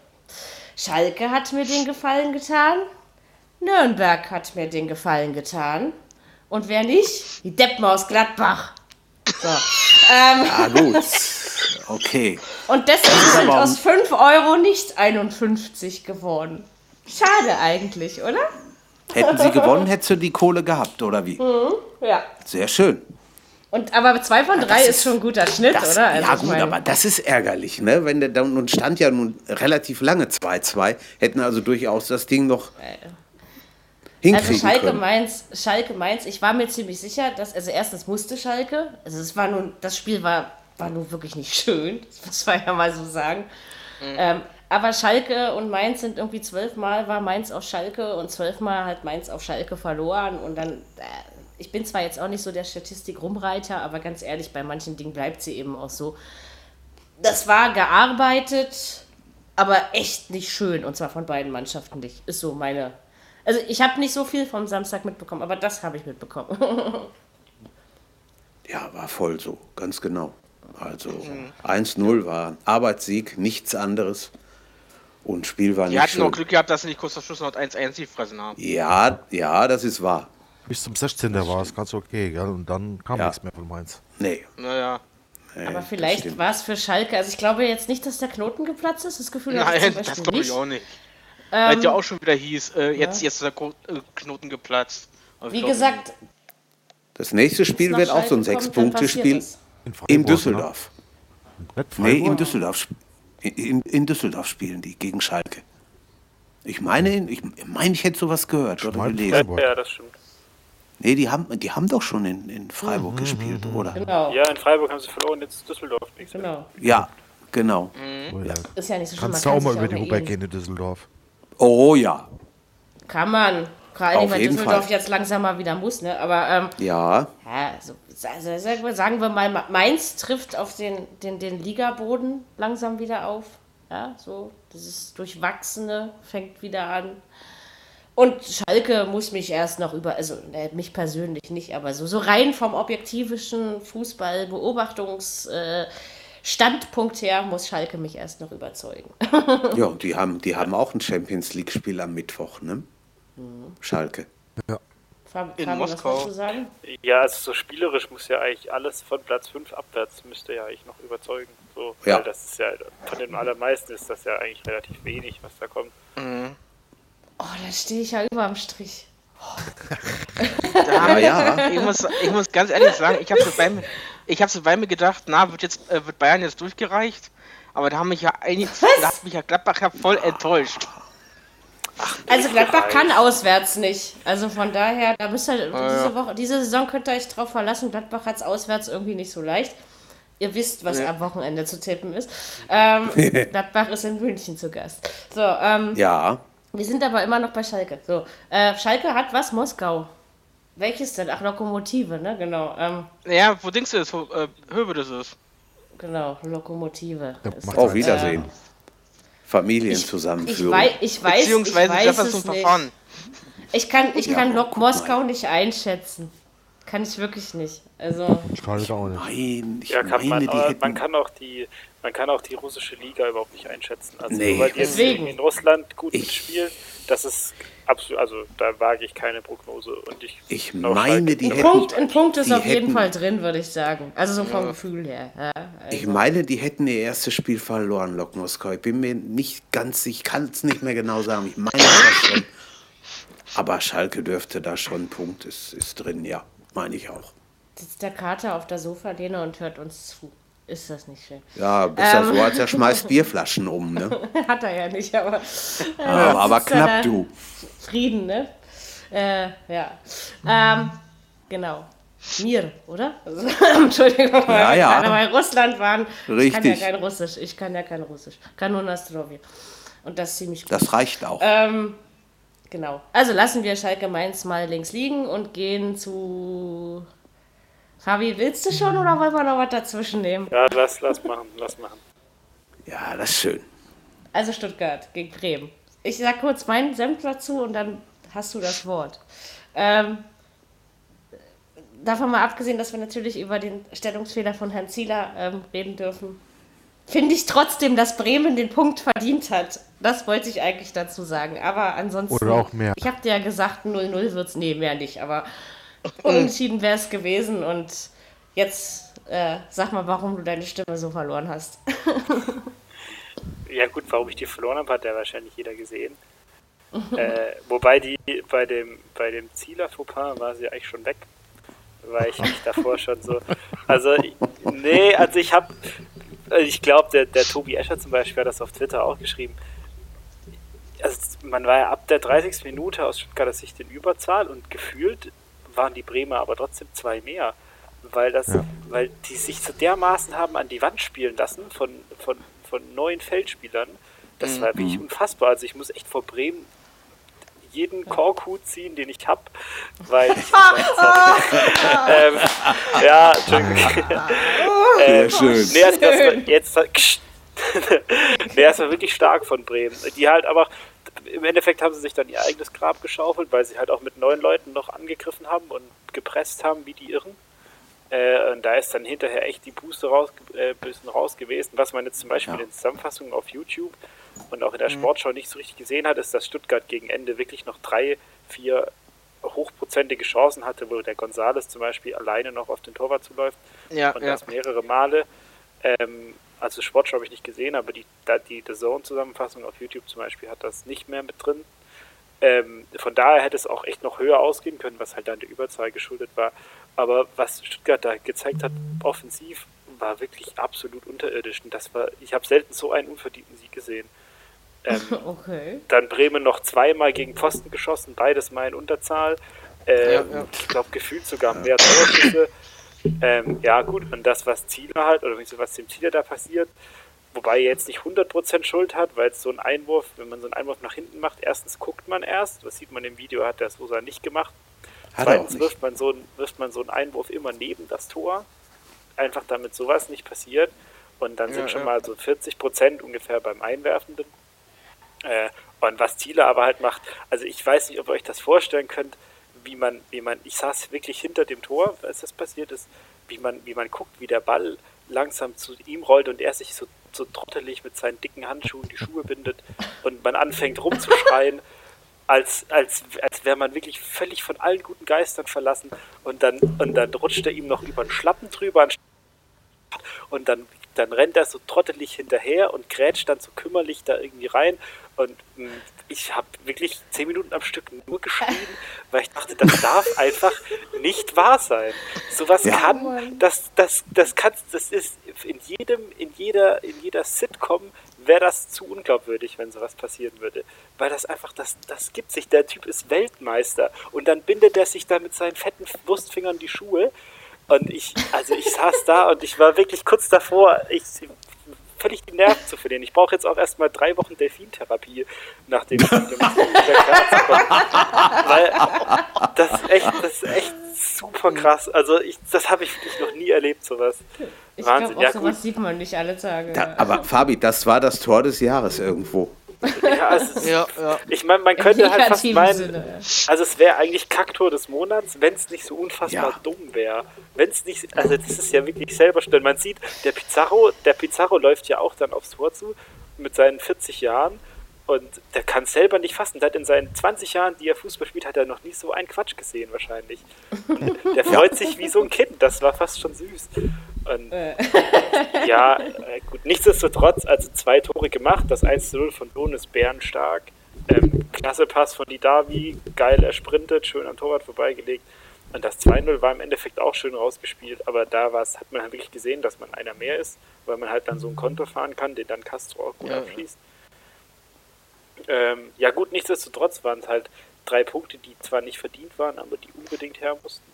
Schalke hat mir den Gefallen getan. Nürnberg hat mir den Gefallen getan. Und wer nicht? Die Deppen aus Gladbach. So. Ähm, ah, gut. Okay. Und deswegen sind aus 5 Euro nicht 51 geworden. Schade eigentlich, oder? Hätten sie gewonnen, hättest du die Kohle gehabt, oder wie? Mhm, ja. Sehr schön. Und, aber 2 von 3 ist, ist, schon ein guter Schnitt, das, oder? Also ja, gut, meine... aber das ist ärgerlich, ne? Wenn der dann nun stand ja nun relativ lange 2-2, hätten also durchaus das Ding noch. Äh also Schalke Mainz, Schalke Mainz, ich war mir ziemlich sicher, dass, also erstens musste Schalke, also es war nun, das Spiel war, war nun wirklich nicht schön, das muss man ja mal so sagen. Mhm. Ähm, aber Schalke und Mainz sind irgendwie zwölfmal war Mainz auf Schalke und zwölfmal hat Mainz auf Schalke verloren und dann, äh, ich bin zwar jetzt auch nicht so der Statistik-Rumreiter, aber ganz ehrlich, bei manchen Dingen bleibt sie eben auch so. Das war gearbeitet, aber echt nicht schön und zwar von beiden Mannschaften nicht. Ist so meine also ich habe nicht so viel vom Samstag mitbekommen, aber das habe ich mitbekommen. ja, war voll so, ganz genau. Also mhm. 1-0 war Arbeitssieg, nichts anderes. Und Spiel war die nicht. Die hatten noch Glück gehabt, dass sie nicht kurz vor Schluss noch 1-1 gefressen haben. Ja, ja, das ist wahr. Bis zum 16. war es ganz okay, gell? Und dann kam ja. nichts mehr von Mainz. Nee. Naja. Nee, Aber vielleicht war es für Schalke, also ich glaube jetzt nicht, dass der Knoten geplatzt ist. Das Gefühl Nein, das glaube ich auch nicht. Ähm, Weil ja auch schon wieder hieß, äh, jetzt, ja. jetzt ist der äh, Knoten geplatzt. Also Wie gesagt. Das nächste Spiel wird auch so ein Sechs-Punkte-Spiel in, Düsseldorf. Nee, in Düsseldorf. In, in, Düsseldorf spielen die gegen Schalke. Ich meine, ich meine, ich hätte sowas gehört oder gelesen. Ja, das stimmt. Nee, die haben, die haben doch schon in, in Freiburg mhm, gespielt, mhm, oder? Genau. Ja, in Freiburg haben sie verloren, jetzt Düsseldorf. Genau. Ja, genau. Mhm. Ja. Ist ja nicht so schlimm. Kannst du auch mal über die Ruber gehen in Düsseldorf? Oh ja. Kann man. Vor allem, weil Düsseldorf Fall. jetzt langsam mal wieder muss, ne? Aber ähm, ja. ja also, also, sagen wir mal, Mainz trifft auf den, den, den Ligaboden langsam wieder auf. Ja, so, dieses Durchwachsene fängt wieder an. Und Schalke muss mich erst noch über, also ne, mich persönlich nicht, aber so, so rein vom objektivischen Fußball-Beobachtungs- äh, Standpunkt her muss Schalke mich erst noch überzeugen. ja, die haben, die haben auch ein Champions League-Spiel am Mittwoch, ne? Mhm. Schalke. Ja. Fab, In Fabi, Moskau. Was sagen? Ja, also so spielerisch muss ja eigentlich alles von Platz 5 abwärts müsste ja eigentlich noch überzeugen. So, ja. Weil das ist ja, von den allermeisten ist das ja eigentlich relativ wenig, was da kommt. Mhm. Oh, da stehe ich ja über am Strich. Ja, ja. Ich, muss, ich muss ganz ehrlich sagen, ich habe so bei mir, ich habe so bei mir gedacht, na, wird jetzt äh, wird Bayern jetzt durchgereicht? Aber da haben mich ja einige, da hat mich ja Gladbach ja voll enttäuscht. Ach, also Gladbach kann auswärts nicht. Also von daher, da müsst ihr ah, diese Woche, diese Saison könnt ihr euch drauf verlassen. Gladbach hat es auswärts irgendwie nicht so leicht. Ihr wisst, was ja. am Wochenende zu tippen ist. Ähm, Gladbach ist in München zu Gast. So, ähm, ja. Wir sind aber immer noch bei Schalke. So, äh, Schalke hat was? Moskau. Welches denn? Ach, Lokomotive, ne? Genau. Ähm, ja, wo denkst du das? Wo äh, Höhe das ist? Genau, Lokomotive. Ja, auf Wiedersehen. Ähm, Familienzusammenführung. Ich, ich, weiß, Beziehungsweise ich weiß es Verfahren. Ich kann, ich ja, kann Lok Moskau nicht einschätzen. Kann ich wirklich nicht. Also. Ich kann es auch nicht. Nein, ich ja, kann meine, man, hätten... man kann auch die man kann auch die russische Liga überhaupt nicht einschätzen. Also nee, nur weil die jetzt in Russland gut ich, spielen, das ist absolut, also da wage ich keine Prognose. Und ich, ich meine, die hätten, Punkt, ein Punkt ist auf hätten, jeden Fall drin, würde ich sagen. Also so vom ja. Gefühl her. Ja, also. Ich meine, die hätten ihr erstes Spiel verloren, Lok Moskau. Ich bin mir nicht ganz, ich kann es nicht mehr genau sagen. Ich meine das schon. Aber Schalke dürfte da schon ein Punkt, ist, ist drin, ja, meine ich auch. Sitzt der Kater auf der Sofalehne und hört uns zu. Ist das nicht schön? Ja, bis ähm. so, als er schmeißt Bierflaschen um, ne? Hat er ja nicht, aber. Äh, aber, aber knapp, du. Frieden, ne? Äh, ja. Ähm, genau. Mir, oder? Also, Entschuldigung, ja, ja. alle bei Russland waren. Richtig. Ich kann ja kein Russisch. Ich kann ja kein Russisch. Kann nur. Und das ist ziemlich gut. Das reicht auch. Ähm, genau. Also lassen wir Schalke Mainz mal links liegen und gehen zu Fabi, willst du schon oder wollen wir noch was dazwischen nehmen? Ja, lass, lass machen, lass machen. Ja, das ist schön. Also Stuttgart gegen Bremen. Ich sag kurz meinen Senf dazu und dann hast du das Wort. Ähm, davon mal abgesehen, dass wir natürlich über den Stellungsfehler von Herrn Zieler ähm, reden dürfen, finde ich trotzdem, dass Bremen den Punkt verdient hat. Das wollte ich eigentlich dazu sagen. Aber ansonsten. Oder auch mehr. Ich habe dir ja gesagt, 0-0 wird es. Nee, mehr nicht. Aber Unentschieden wäre es gewesen und jetzt äh, sag mal, warum du deine Stimme so verloren hast. ja gut, warum ich die verloren habe, hat ja wahrscheinlich jeder gesehen. äh, wobei die bei dem bei dem Zieler Fauxpas war sie eigentlich schon weg, weil ich mich davor schon so, also nee, also ich habe, ich glaube der, der Tobi Escher zum Beispiel hat das auf Twitter auch geschrieben. Also man war ja ab der 30. Minute aus Stuttgarter Sicht in Überzahl und gefühlt waren die Bremer aber trotzdem zwei mehr. Weil das, ja. weil die sich so dermaßen haben an die Wand spielen lassen von, von, von neuen Feldspielern. Das mhm. war wirklich unfassbar. Also ich muss echt vor Bremen jeden Korkhut ziehen, den ich habe, weil ich ähm, ja, Entschuldigung. ähm, schön. Nee, also das war, jetzt nee, das war wirklich stark von Bremen. Die halt aber im Endeffekt haben sie sich dann ihr eigenes Grab geschaufelt, weil sie halt auch mit neuen Leuten noch angegriffen haben und gepresst haben wie die Irren. Äh, und da ist dann hinterher echt die Puste raus, äh, bisschen raus gewesen. Was man jetzt zum Beispiel ja. in den Zusammenfassungen auf YouTube und auch in der mhm. Sportschau nicht so richtig gesehen hat, ist, dass Stuttgart gegen Ende wirklich noch drei, vier hochprozentige Chancen hatte, wo der Gonzales zum Beispiel alleine noch auf den Torwart zuläuft. Ja, und das mehrere Male. Ähm, also Sportschau habe ich nicht gesehen, aber die, die The Zone-Zusammenfassung auf YouTube zum Beispiel hat das nicht mehr mit drin. Ähm, von daher hätte es auch echt noch höher ausgehen können, was halt dann der Überzahl geschuldet war. Aber was Stuttgart da gezeigt hat, offensiv, war wirklich absolut unterirdisch. Und das war, ich habe selten so einen unverdienten Sieg gesehen. Ähm, okay. Dann Bremen noch zweimal gegen Pfosten geschossen, beides mal in Unterzahl. Ähm, ja, ja. Ich glaube, gefühlt sogar mehr Torschüsse. Ähm, ja, gut, und das, was Zieler halt, oder was dem Zieler da passiert, wobei er jetzt nicht 100% Schuld hat, weil es so ein Einwurf, wenn man so einen Einwurf nach hinten macht, erstens guckt man erst, das sieht man im Video, hat der Sosa nicht gemacht. Hat Zweitens wirft man, so, wirft man so einen Einwurf immer neben das Tor, einfach damit sowas nicht passiert. Und dann ja, sind schon ja. mal so 40% ungefähr beim Einwerfenden. Äh, und was Thiele aber halt macht, also ich weiß nicht, ob ihr euch das vorstellen könnt, wie man, wie man, ich saß wirklich hinter dem Tor, als das passiert ist, wie man, wie man guckt, wie der Ball langsam zu ihm rollt und er sich so, so trottelig mit seinen dicken Handschuhen die Schuhe bindet und man anfängt rumzuschreien, als, als, als wäre man wirklich völlig von allen guten Geistern verlassen und dann, und dann rutscht er ihm noch über den Schlappen drüber und dann, dann rennt er so trottelig hinterher und grätscht dann so kümmerlich da irgendwie rein und hm, ich habe wirklich zehn Minuten am Stück nur geschrien, weil ich dachte, das darf einfach nicht wahr sein. Sowas ja. kann, das, das, das kann, das ist in jedem, in jeder, in jeder Sitcom wäre das zu unglaubwürdig, wenn sowas passieren würde. Weil das einfach, das, das gibt sich. Der Typ ist Weltmeister und dann bindet er sich da mit seinen fetten Wurstfingern die Schuhe. Und ich, also ich saß da und ich war wirklich kurz davor, ich völlig die Nerven zu verlieren. Ich brauche jetzt auch erstmal drei Wochen Delfintherapie nach dem Spiel, um wieder klar Weil das ist echt, das ist echt super krass. Also ich, das habe ich wirklich noch nie erlebt, sowas. Ich Wahnsinn. Glaub, auch ja, sowas gut. sieht man nicht alle Tage. Da, aber Fabi, das war das Tor des Jahres irgendwo. Ja, also ja, ja. ich meine, man könnte halt fast meinen, Sinne, also es wäre eigentlich Kaktor des Monats, wenn es nicht so unfassbar ja. dumm wäre. Wenn es nicht, also das ist ja wirklich selber stellen. Man sieht, der Pizarro, der Pizarro läuft ja auch dann aufs Tor zu mit seinen 40 Jahren und der kann es selber nicht fassen. Seit in seinen 20 Jahren, die er Fußball spielt, hat er noch nie so einen Quatsch gesehen, wahrscheinlich. Und der freut ja. sich wie so ein Kind. Das war fast schon süß. Und äh. ja, äh, gut, nichtsdestotrotz, also zwei Tore gemacht. Das 1-0 von Lohn ist bärenstark. Ähm, klasse Pass von Didavi, geil ersprintet, schön am Torwart vorbeigelegt. Und das 2-0 war im Endeffekt auch schön rausgespielt, aber da hat man halt wirklich gesehen, dass man einer mehr ist, weil man halt dann so ein Konto fahren kann, den dann Castro auch gut ja, abschließt. Ähm, ja gut, nichtsdestotrotz waren es halt drei Punkte, die zwar nicht verdient waren, aber die unbedingt her mussten.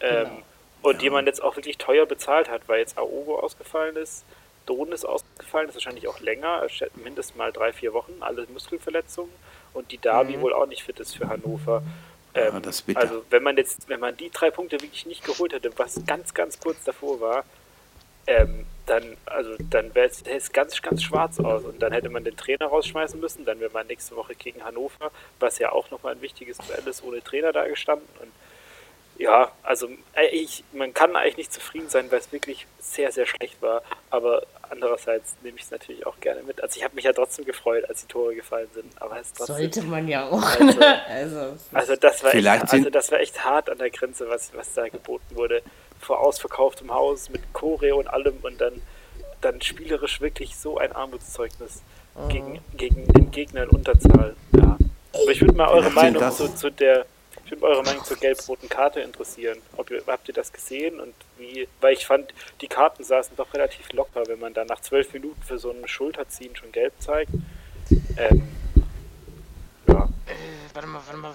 Ähm, genau. Und ja. die man jetzt auch wirklich teuer bezahlt hat, weil jetzt Aogo ausgefallen ist, Don ist ausgefallen, ist wahrscheinlich auch länger, mindestens mal drei, vier Wochen, alle Muskelverletzungen und die Darby mhm. wohl auch nicht fit ist für Hannover. Ähm, ja, das bitter. Also wenn man jetzt, wenn man die drei Punkte wirklich nicht geholt hätte, was ganz, ganz kurz davor war, ähm, dann, also dann wäre es ganz, ganz schwarz aus und dann hätte man den Trainer rausschmeißen müssen, dann wäre man nächste Woche gegen Hannover, was ja auch nochmal ein wichtiges Duell ist, ohne Trainer da gestanden und ja, also äh, ich, man kann eigentlich nicht zufrieden sein, weil es wirklich sehr, sehr schlecht war. Aber andererseits nehme ich es natürlich auch gerne mit. Also ich habe mich ja trotzdem gefreut, als die Tore gefallen sind. Aber es trotzdem, Sollte man ja auch. Also, ne? also, also, das war echt, also das war echt hart an der Grenze, was, was da geboten wurde. Vor ausverkauftem Haus mit Choreo und allem und dann, dann spielerisch wirklich so ein Armutszeugnis mhm. gegen, gegen den Gegner in Unterzahl. Ja. Aber ich würde mal eure Meinung zu, zu der würde eure Meinung zur gelb-roten Karte interessieren. Ob ihr, habt ihr das gesehen und wie? Weil ich fand, die Karten saßen doch relativ locker, wenn man dann nach zwölf Minuten für so ein Schulterziehen schon gelb zeigt. Ähm, ja. Äh, warte mal, warte mal.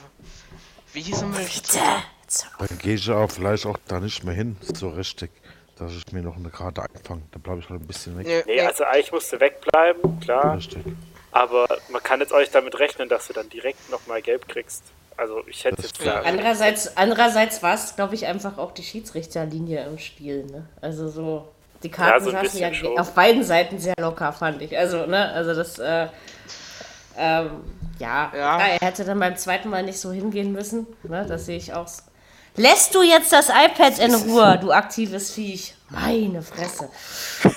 Wie hieß er Bitte. Dann gehe ich auch vielleicht auch da nicht mehr hin, so richtig, dass ich mir noch eine Karte einfange. Dann bleibe ich halt ein bisschen weg. Nee, also eigentlich musste wegbleiben, klar. Richtig. Aber man kann jetzt euch damit rechnen, dass du dann direkt nochmal gelb kriegst. Also ich hätte jetzt klar. Andererseits, andererseits war es, glaube ich, einfach auch die Schiedsrichterlinie im Spiel. Ne? Also so, die Karten ja, so saßen ja schon. auf beiden Seiten sehr locker, fand ich. Also, ne, also das, äh, ähm, ja, ja. er hätte dann beim zweiten Mal nicht so hingehen müssen. Ne? Das sehe ich auch. Lässt du jetzt das iPad in Ruhe, du aktives Viech? Meine Fresse.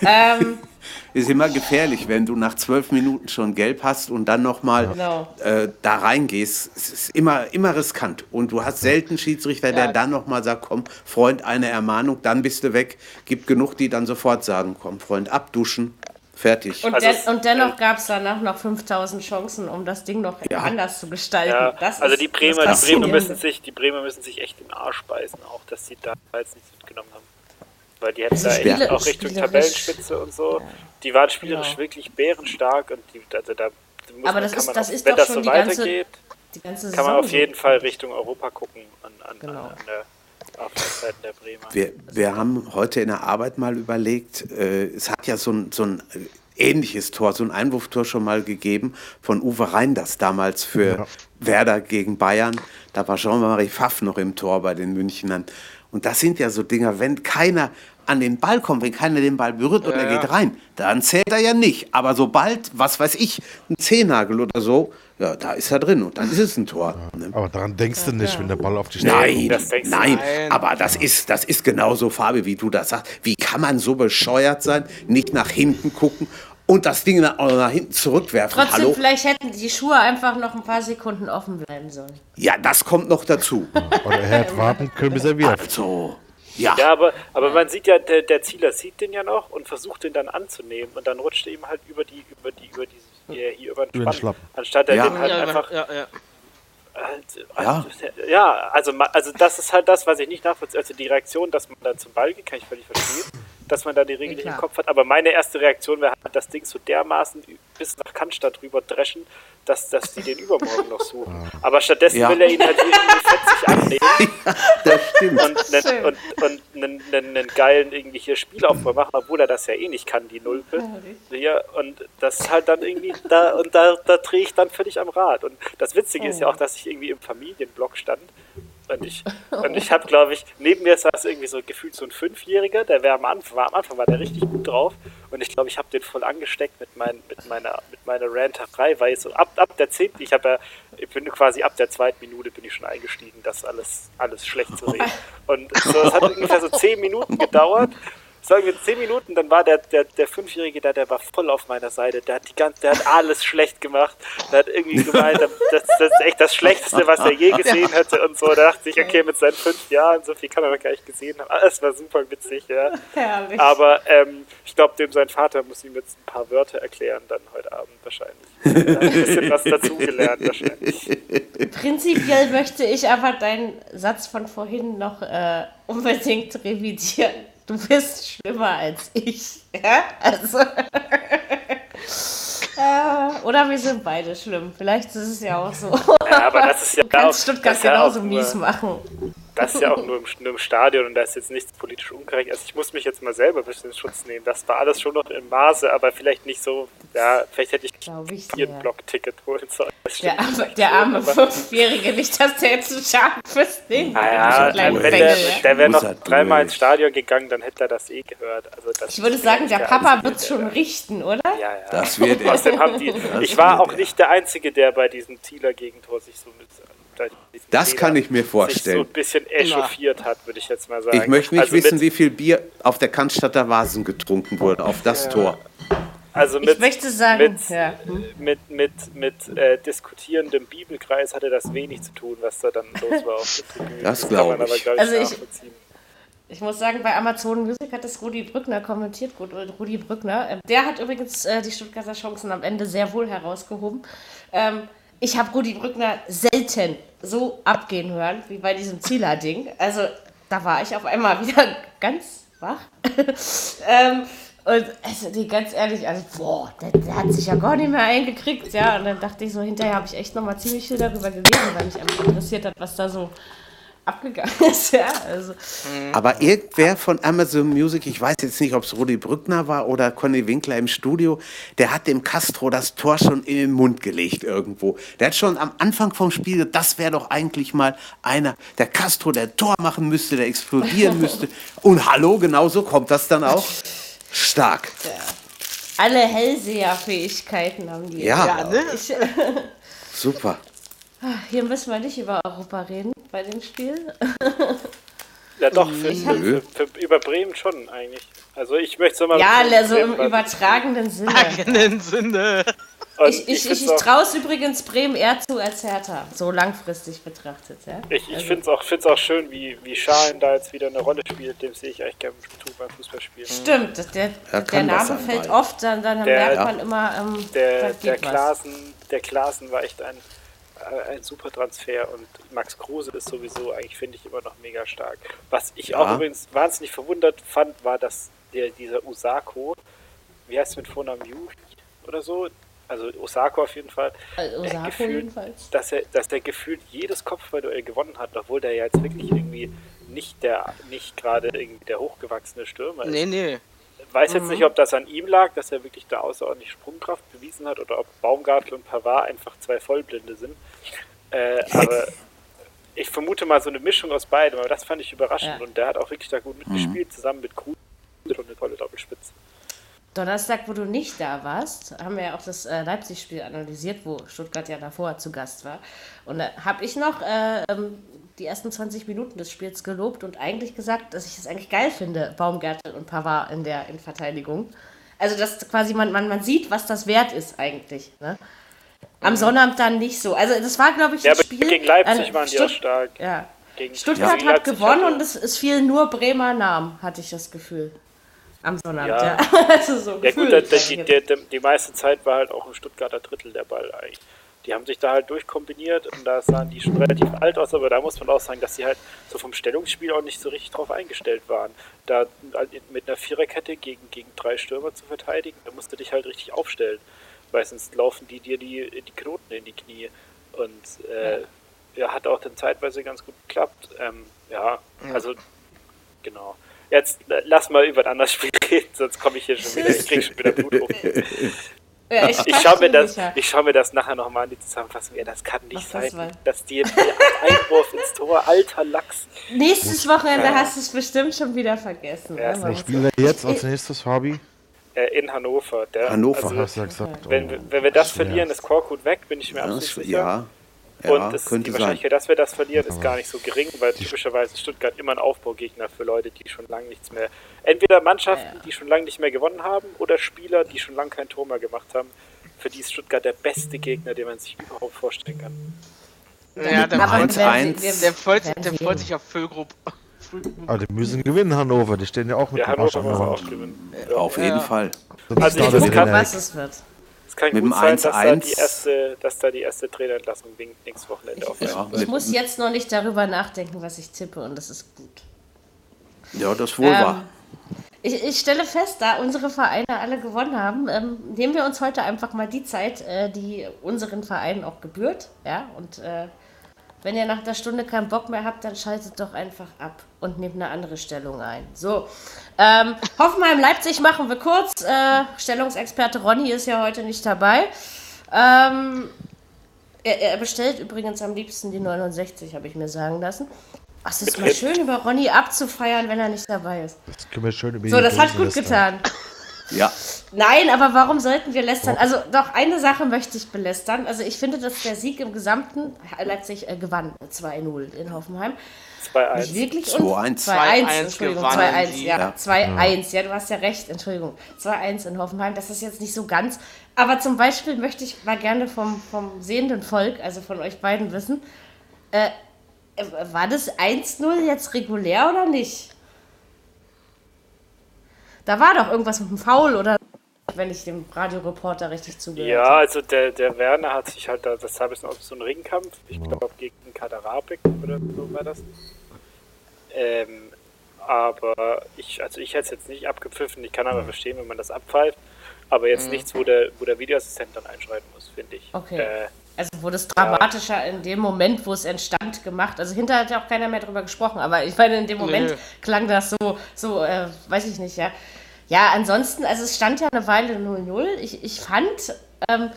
ähm, ist immer gefährlich, wenn du nach zwölf Minuten schon gelb hast und dann nochmal genau. äh, da reingehst. Es ist immer, immer riskant. Und du hast selten Schiedsrichter, ja. der dann nochmal sagt, komm, Freund, eine Ermahnung, dann bist du weg. Gibt genug, die dann sofort sagen, komm, Freund, abduschen. Fertig. Und, also den, und dennoch gab es danach noch 5000 Chancen, um das Ding noch ja. anders zu gestalten. Ja, also ist, die Bremer, die Bremer müssen sich, die Bremer müssen sich echt den Arsch beißen, auch dass sie da jetzt nichts mitgenommen haben. Weil die hätten also da echt auch Richtung Tabellenspitze und so. Ja. Die waren spielerisch genau. wirklich bärenstark und die, also da muss Aber man, das ist, das auch, ist wenn das so weitergeht, ganze, ganze kann man auf jeden Fall Richtung Europa gucken an, an, genau. an der auf der Bremer. Wir, wir haben heute in der Arbeit mal überlegt, äh, es hat ja so ein, so ein ähnliches Tor, so ein Einwurftor schon mal gegeben von Uwe Reinders damals für ja. Werder gegen Bayern. Da war Jean-Marie Pfaff noch im Tor bei den Münchnern. Und das sind ja so Dinger, wenn keiner an den Ball kommt, wenn keiner den Ball berührt und ja, er geht rein, dann zählt er ja nicht. Aber sobald, was weiß ich, ein Zehennagel oder so, ja, da ist er drin und dann ist es ein Tor. Ja, aber daran denkst du nicht, wenn der Ball auf die Stelle Nein, nein, nein, aber das ist, das ist genauso, Fabi, wie du das sagst. Wie kann man so bescheuert sein, nicht nach hinten gucken und das Ding nach, nach hinten zurückwerfen. Trotzdem, Hallo? vielleicht hätten die Schuhe einfach noch ein paar Sekunden offen bleiben sollen. Ja, das kommt noch dazu. Oder er hätte warten können, bis er wirft. Also, ja. Ja, aber, aber man sieht ja, der, der Zieler sieht den ja noch und versucht den dann anzunehmen und dann rutscht er ihm halt über die, über die, über dieses, hier, hier über den Spann, anstatt er ja. den halt ja, einfach. Ja, ja. Also, ja. ja, also, also das ist halt das, was ich nicht nachvollziehe. Also die Reaktion, dass man dann zum Ball geht, kann ich völlig verstehen dass man da die Regel nicht im Kopf hat. Aber meine erste Reaktion wäre halt, das Ding so dermaßen bis nach Cannstatt rüber dreschen, dass, dass die den übermorgen noch suchen. Aber stattdessen ja. will er ihn halt irgendwie fetzig annehmen. Ja, das stimmt. Und einen, und, und einen, einen, einen geilen irgendwie hier Spielaufbau machen, obwohl er das ja eh nicht kann, die Nulpe. Ja, und das ist halt dann irgendwie, da und da, da drehe ich dann völlig am Rad. Und das Witzige oh. ist ja auch, dass ich irgendwie im Familienblock stand Und ich, und ich habe, glaube ich, neben mir saß irgendwie so gefühlt so ein Fünfjähriger, der war am Anfang, war, am Anfang war der richtig gut drauf. Und ich glaube, ich habe den voll angesteckt mit, mein, mit meiner, mit meiner Ranterei, weil so ab, ab der zehnten, ich habe ja, ich bin quasi ab der zweiten Minute bin ich schon eingestiegen, das alles, alles schlecht zu reden. Und so, es hat ungefähr so zehn Minuten gedauert sagen wir zehn Minuten, dann war der, der, der Fünfjährige da, der war voll auf meiner Seite. Der hat die ganze, der hat alles schlecht gemacht. Der hat irgendwie gemeint, das, das ist echt das Schlechteste, was er je gesehen hätte und so. Da dachte ich, okay, mit seinen fünf Jahren, so viel kann er noch gar nicht gesehen haben. Alles war super witzig, ja. Herrlich. Aber ähm, ich glaube, dem sein Vater muss ihm jetzt ein paar Wörter erklären, dann heute Abend wahrscheinlich. ein bisschen was dazugelernt wahrscheinlich. Prinzipiell möchte ich aber deinen Satz von vorhin noch äh, unbedingt revidieren du bist schlimmer als ich. Ja? Also. äh, oder wir sind beide schlimm. Vielleicht ist es ja auch so. Ja, aber das ist ja du kannst auch, Stuttgart genauso ja mies machen das ist ja auch nur im, nur im, Stadion und da ist jetzt nichts politisch unkorrekt. Also ich muss mich jetzt mal selber ein bisschen in Schutz nehmen. Das war alles schon noch im Maße, aber vielleicht nicht so, ja, vielleicht hätte ich, ich hier ein Blockticket holen sollen. Der arme, der arme Fünfjährige, nicht, dass der jetzt ein Schaden fürs Ding naja, wenn der, der, der wäre noch dreimal ins Stadion gegangen, dann hätte er das eh gehört. Also ich würde sagen, der Papa wird es schon richten, oder? Ja, ja. Das wird er. Ich war auch nicht der Einzige, der bei diesem Thieler Gegentor sich so mit das kann ich mir vorstellen. Sich so ein bisschen echauffiert hat, würde ich jetzt mal sagen. Ich möchte nicht also wissen, wie viel Bier auf der Cannstatter Vasen getrunken wurde, auf das ja. Tor. Also mit, ich möchte sagen, mit, ja. mit, mit, mit, mit äh, diskutierendem Bibelkreis hatte das wenig zu tun, was da dann los war auf der Tribüne. Das, das glaube ich. Aber, glaub ich. Also ich, ich muss sagen, bei Amazon Music hat das Rudi Brückner kommentiert. Gut, Rudi Brückner. Ähm, der hat übrigens äh, die Stuttgarter Chancen am Ende sehr wohl herausgehoben. Ähm, ich habe Rudi Brückner selten so abgehen hören wie bei diesem Zieler-Ding. Also da war ich auf einmal wieder ganz wach. ähm, und also, die, ganz ehrlich, also, boah, der, der, hat sich ja gar nicht mehr eingekriegt, ja. Und dann dachte ich so, hinterher habe ich echt nochmal ziemlich viel darüber gelesen, weil mich einfach interessiert hat, was da so abgegangen ist. Ja, also. Mhm. Aber irgendwer von Amazon Music, ich weiß jetzt nicht, ob es Rudi Brückner war oder Conny Winkler im Studio, der hat dem Castro das Tor schon in den Mund gelegt irgendwo. Der hat schon am Anfang vom Spiel, das wäre doch eigentlich mal einer, der Castro, der Tor machen müsste, der explodieren müsste. Und hallo, genau so kommt das dann auch. Stark. Ja. Alle Hellseherfähigkeiten haben die. Ja, ja ne? Super. Hier müssen wir nicht über Europa reden bei dem Spiel. Ja doch, für, für, für, über Bremen schon eigentlich. Also ich möchte es mal. Ja, also im übertragenen Sinne. Übertragenen Sinne. ich, ich, ich, ich traue es übrigens Bremen eher zu als Hertha, so langfristig betrachtet. Ja? Ich, ich also. finde es auch, auch schön, wie, wie Schalen da jetzt wieder eine Rolle spielt. Dem sehe ich eigentlich gerne beim Fußballspielen. Stimmt, der, der Name fällt oft, dann, dann der, merkt man immer. Ähm, der, der, Klasen, der Klasen war echt ein ein super Transfer und Max Kruse ist sowieso eigentlich, finde ich, immer noch mega stark. Was ich ja. auch übrigens wahnsinnig verwundert fand, war, dass der, dieser Usako, wie heißt es mit Vornamen Yuki oder so, also Osako auf jeden Fall, also Osako gefühlt, jedenfalls. Dass er, dass der gefühlt jedes Kopfballduell gewonnen hat, obwohl der ja jetzt wirklich irgendwie nicht der, nicht gerade irgendwie der hochgewachsene Stürmer ist. Nee, nee. Weiß jetzt mhm. nicht, ob das an ihm lag, dass er wirklich da außerordentlich Sprungkraft bewiesen hat oder ob Baumgartel und Pavard einfach zwei Vollblinde sind. Äh, aber ich vermute mal so eine Mischung aus beidem, aber das fand ich überraschend ja. und der hat auch wirklich da gut mitgespielt, mhm. zusammen mit Kruse und eine tolle Doppelspitze. Donnerstag, wo du nicht da warst, haben wir ja auch das äh, Leipzig-Spiel analysiert, wo Stuttgart ja davor zu Gast war. Und da habe ich noch äh, ähm, die ersten 20 Minuten des Spiels gelobt und eigentlich gesagt, dass ich es eigentlich geil finde, Baumgärtel und Pavard in der Innenverteidigung. Also, dass quasi man, man, man sieht, was das wert ist eigentlich. Ne? Am Sonnabend dann nicht so. Also das war, glaube ich, ja, ein Spiel. Gegen Leipzig äh, waren die Stutt auch stark. Ja. Gegen Stuttgart ja. hat gewonnen und es, es fiel nur Bremer Namen, hatte ich das Gefühl. Am Sonnabend, ja. ja. also so ja gut, der, die, der, die meiste Zeit war halt auch ein Stuttgarter Drittel der Ball eigentlich. Die haben sich da halt durchkombiniert und da sahen die schon relativ alt aus, aber da muss man auch sagen, dass sie halt so vom Stellungsspiel auch nicht so richtig drauf eingestellt waren. Da mit einer Viererkette gegen, gegen drei Stürmer zu verteidigen, da musst du dich halt richtig aufstellen weil sonst laufen die dir die, die Knoten in die Knie. Und äh, ja. hat auch dann zeitweise ganz gut geklappt. Ähm, ja, also genau. Jetzt lass mal über ein anderes Spiel reden, sonst komme ich hier schon wieder, ich krieg schon wieder Blut hoch. Ja, ich, ich schaue mir, das, schau mir das nachher nochmal an, die Zusammenfassung. Ja, das kann nicht Ach, sein, das dass die Einwurf ins Tor, alter Lachs. Nächstes Wochenende ja. hast du es bestimmt schon wieder vergessen. Ja, Wo spielen wir jetzt als nächstes, Fabi? Äh, in Hannover. Der, Hannover, also, hast du gesagt. Wenn, wenn wir das verlieren, ist Korkut weg, bin ich mir absolut sicher. Ja. Ja, und das, die Wahrscheinlichkeit, sein. dass wir das verlieren, ist gar nicht so gering, weil typischerweise Stuttgart immer ein Aufbaugegner für Leute, die schon lange nichts mehr. Entweder Mannschaften, ja. die schon lange nicht mehr gewonnen haben, oder Spieler, die schon lange kein Tor mehr gemacht haben. Für die ist Stuttgart der beste Gegner, den man sich überhaupt vorstellen kann. Ja, der, freut, der, freut, der freut sich auf Füllgrupp. Aber die müssen gewinnen, Hannover. Die stehen ja auch mit ja, dem Arsch auch gewinnen. Auf jeden Fall. Also ich gucke, was es wird. Es kann mit gut sein, dass da, die erste, dass da die erste Trainerentlassung winkt nächstes Wochenende auf. Ja, ich muss jetzt noch nicht darüber nachdenken, was ich tippe und das ist gut. Ja, das wohl ähm, war. Ich, ich, stelle fest, da unsere Vereine alle gewonnen haben, ähm, nehmen wir uns heute einfach mal die Zeit, äh, die unseren Vereinen auch gebührt. Ja, und äh, wenn ihr nach der Stunde keinen Bock mehr habt, dann schaltet doch einfach ab und nehmt eine andere Stellung ein. So, ähm, Hoffenheim-Leipzig machen wir kurz. Äh, Stellungsexperte Ronny ist ja heute nicht dabei. Ähm, er, er, bestellt übrigens am liebsten die 69, habe ich mir sagen lassen. Ach, es ist mal schön, über Ronny abzufeiern, wenn er nicht dabei ist. Das können wir schön über So, das hat gut getan. Ja. Nein, aber warum sollten wir lästern? Also doch eine Sache möchte ich belästern. Also ich finde, dass der Sieg im Gesamten Leipzig äh, gewann 2-0 in Hoffenheim. 2-1. Wirklich 2-1. 2-1, Entschuldigung, 2-1, ja. 2-1, ja, du hast ja recht, Entschuldigung. 2-1 in Hoffenheim, das ist jetzt nicht so ganz. Aber zum Beispiel möchte ich mal gerne vom, vom sehenden Volk, also von euch beiden wissen, äh, war das 1-0 jetzt regulär oder nicht? Da war doch irgendwas mit dem Foul oder wenn ich dem Radioreporter richtig zugehört Ja, also der, der Werner hat sich halt, das habe ich noch so einen Ringkampf, ich glaube gegen Kaderabek oder so war das. Ähm, aber ich, also ich hätte es jetzt nicht abgepfiffen, ich kann aber verstehen, wenn man das abpfeift, aber jetzt mhm. nichts, wo der, wo der Videoassistent dann einschreiten muss, finde ich. Okay. Äh, also wurde es dramatischer ja. in dem Moment, wo es entstand, gemacht. Also hinterher hat ja auch keiner mehr drüber gesprochen, aber ich meine, in dem Moment nee. klang das so, so, äh, weiß ich nicht, ja. Ja, ansonsten, also es stand ja eine Weile 0-0. Ich, ich fand, ähm,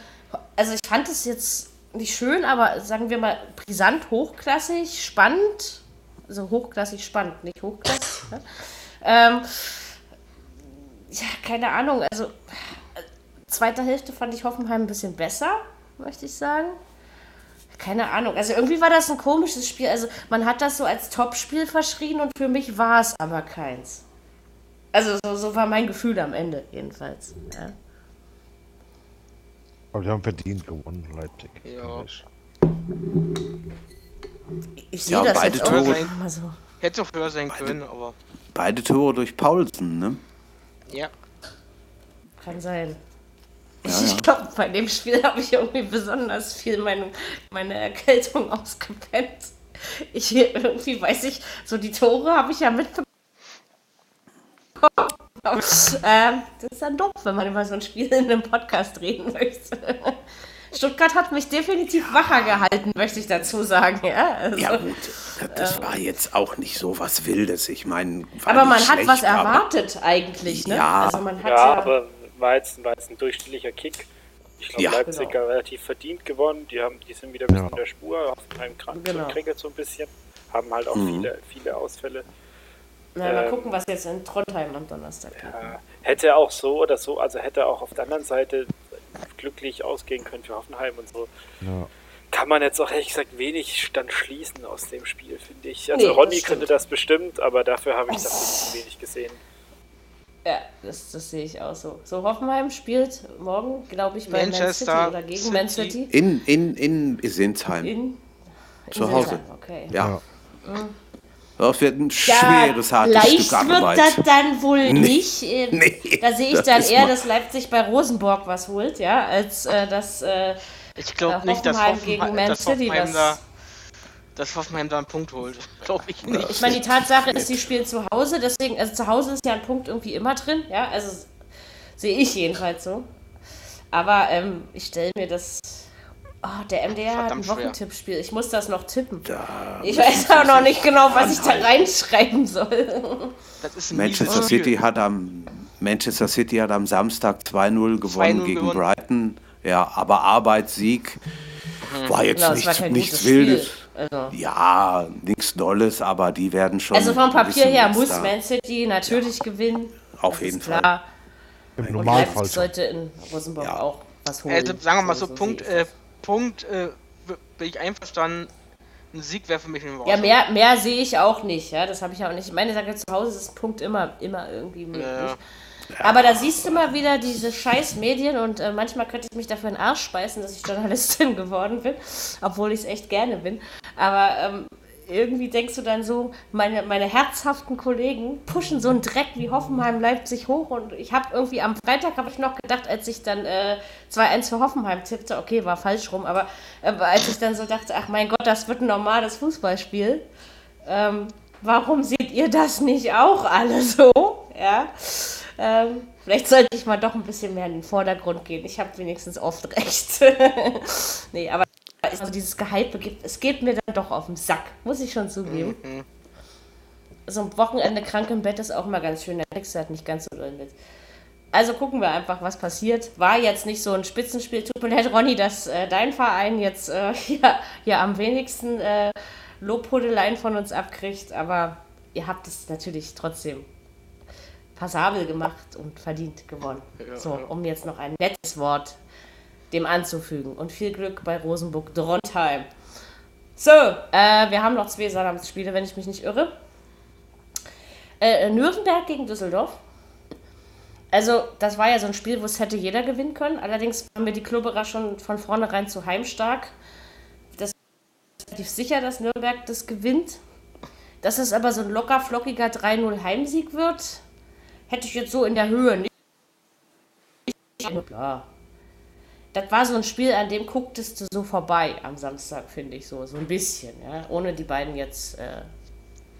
also ich fand es jetzt nicht schön, aber sagen wir mal brisant, hochklassig, spannend. Also hochklassig spannend, nicht hochklassig. Ne? Ähm, ja, keine Ahnung. Also, zweite Hälfte fand ich Hoffenheim ein bisschen besser, möchte ich sagen. Keine Ahnung. Also irgendwie war das ein komisches Spiel. Also man hat das so als Topspiel verschrien und für mich war es aber keins. Also so, so war mein Gefühl am Ende jedenfalls. Ja. Aber die haben verdient gewonnen, Leipzig. Ja. Ich, sehe ja, das beide Tore immer so. Hätte auch höher sein beide, können, aber. Beide Tore durch Paulsen, ne? Ja. Kann sein. Glaube, bei dem Spiel habe ich irgendwie besonders viel meine, meine Erkältung ausgepennt. Ich irgendwie weiß ich, so die Tore habe ich ja mitbekommen ähm, das ist dann doof, wenn man über so ein Spiel in einem Podcast reden möchte. Stuttgart hat mich definitiv wacher gehalten, möchte ich dazu sagen. Ja, also, ja gut, das ähm, war jetzt auch nicht so was Wildes. Ich meine, aber man hat was erwartet eigentlich, ne? Ja, also man hat ja, ja aber war jetzt, war jetzt ein durchschnittlicher Kick. Ich glaube, ja, Leipzig genau. relativ verdient gewonnen. Die, haben, die sind wieder ein bisschen ja. in der Spur, auf einem krank genau. so ein bisschen. Haben halt auch mhm. viele, viele Ausfälle. Na, ähm, mal gucken, was jetzt in Trondheim am Donnerstag geht. Ja, hätte auch so oder so, also hätte auch auf der anderen Seite glücklich ausgehen können für Hoffenheim und so. Ja. Kann man jetzt auch ehrlich gesagt wenig dann schließen aus dem Spiel, finde ich. Also nee, Ronny könnte das bestimmt, aber dafür habe ich das ein wenig gesehen. Ja, das, das sehe ich auch so. So, Hoffenheim spielt morgen, glaube ich, bei Manchester Man City oder gegen City. Man City. In, in, in Sinsheim. In, in Zu Hause. Okay. Ja. ja. Das wird ein schweres, ja, hartes Stück Arbeit. wird das dann wohl nee, nicht. Ähm, nee, da sehe ich dann eher, dass Leipzig bei Rosenborg was holt, ja, als äh, dass äh, Ich glaube nicht, dass Hoffenheim, gegen Man dass City Hoffenheim da, dass Hoffenheim da einen Punkt holt. Glaube ich nicht. Ich meine, die Tatsache ist, sie spielen zu Hause, deswegen, also zu Hause ist ja ein Punkt irgendwie immer drin, ja, also sehe ich jedenfalls so. Aber ähm, ich stelle mir das Oh, der MDR Verdammt hat ein Wochentippspiel. Ich muss das noch tippen. Da ich weiß auch noch nicht genau, was ich da reinschreiben soll. Manchester City hat am Manchester City hat am Samstag 2-0 gewonnen gegen gewonnen. Brighton. Ja, aber Arbeit, Sieg mhm. war jetzt genau, nichts, war nichts Wildes. Also. Ja, nichts Dolles, aber die werden schon. Also vom Papier her muss Man City natürlich ja. gewinnen. Auf jeden Fall. Im Normalfall. sollte in Rosenborg ja. auch was holen. Also sagen wir mal so, so Punkt, äh, Punkt äh, bin ich einverstanden. Ein Sieg wäre für mich ein Wort. Ja, mehr, mehr sehe ich auch nicht. Ja, das habe ich auch nicht. Ich meine, sage zu Hause ist ein Punkt immer, immer irgendwie möglich. Ja. Aber da siehst du mal wieder diese scheiß Medien und äh, manchmal könnte ich mich dafür in den Arsch speisen, dass ich Journalistin geworden bin, obwohl ich es echt gerne bin. Aber ähm, irgendwie denkst du dann so, meine, meine herzhaften Kollegen pushen so einen Dreck wie Hoffenheim Leipzig hoch und ich habe irgendwie am Freitag habe ich noch gedacht, als ich dann äh, 2-1 für Hoffenheim tippte, okay, war falsch rum, aber äh, als ich dann so dachte, ach mein Gott, das wird ein normales Fußballspiel. Ähm, warum seht ihr das nicht auch alle so? Ja. Ähm, vielleicht sollte ich mal doch ein bisschen mehr in den Vordergrund gehen. Ich habe wenigstens oft recht. nee, aber also dieses Gehype, es geht mir dann doch auf den Sack, muss ich schon zugeben. Mhm. So ein Wochenende krank im Bett ist auch mal ganz schön, der kriegst du halt nicht ganz so doll mit. Also gucken wir einfach, was passiert. War jetzt nicht so ein Spitzenspiel. Tut mir leid, Ronny, dass äh, dein Verein jetzt äh, ja, ja, am wenigsten äh, Lobhudeleien von uns abkriegt, aber ihr habt es natürlich trotzdem passabel gemacht und verdient gewonnen. Ja, so, um jetzt noch ein nettes Wort dem anzufügen. Und viel Glück bei Rosenburg Drontheim. So, äh, wir haben noch zwei Sonnabendspiele, wenn ich mich nicht irre. Äh, Nürnberg gegen Düsseldorf. Also, das war ja so ein Spiel, wo es hätte jeder gewinnen können. Allerdings waren mir die Klubberer schon von vornherein zu heimstark. Das ist relativ sicher, dass Nürnberg das gewinnt. Dass es aber so ein locker flockiger 3-0 Heimsieg wird, hätte ich jetzt so in der Höhe nicht. Das war so ein Spiel, an dem gucktest du so vorbei am Samstag, finde ich so. So ein bisschen, ja. Ohne die beiden jetzt äh,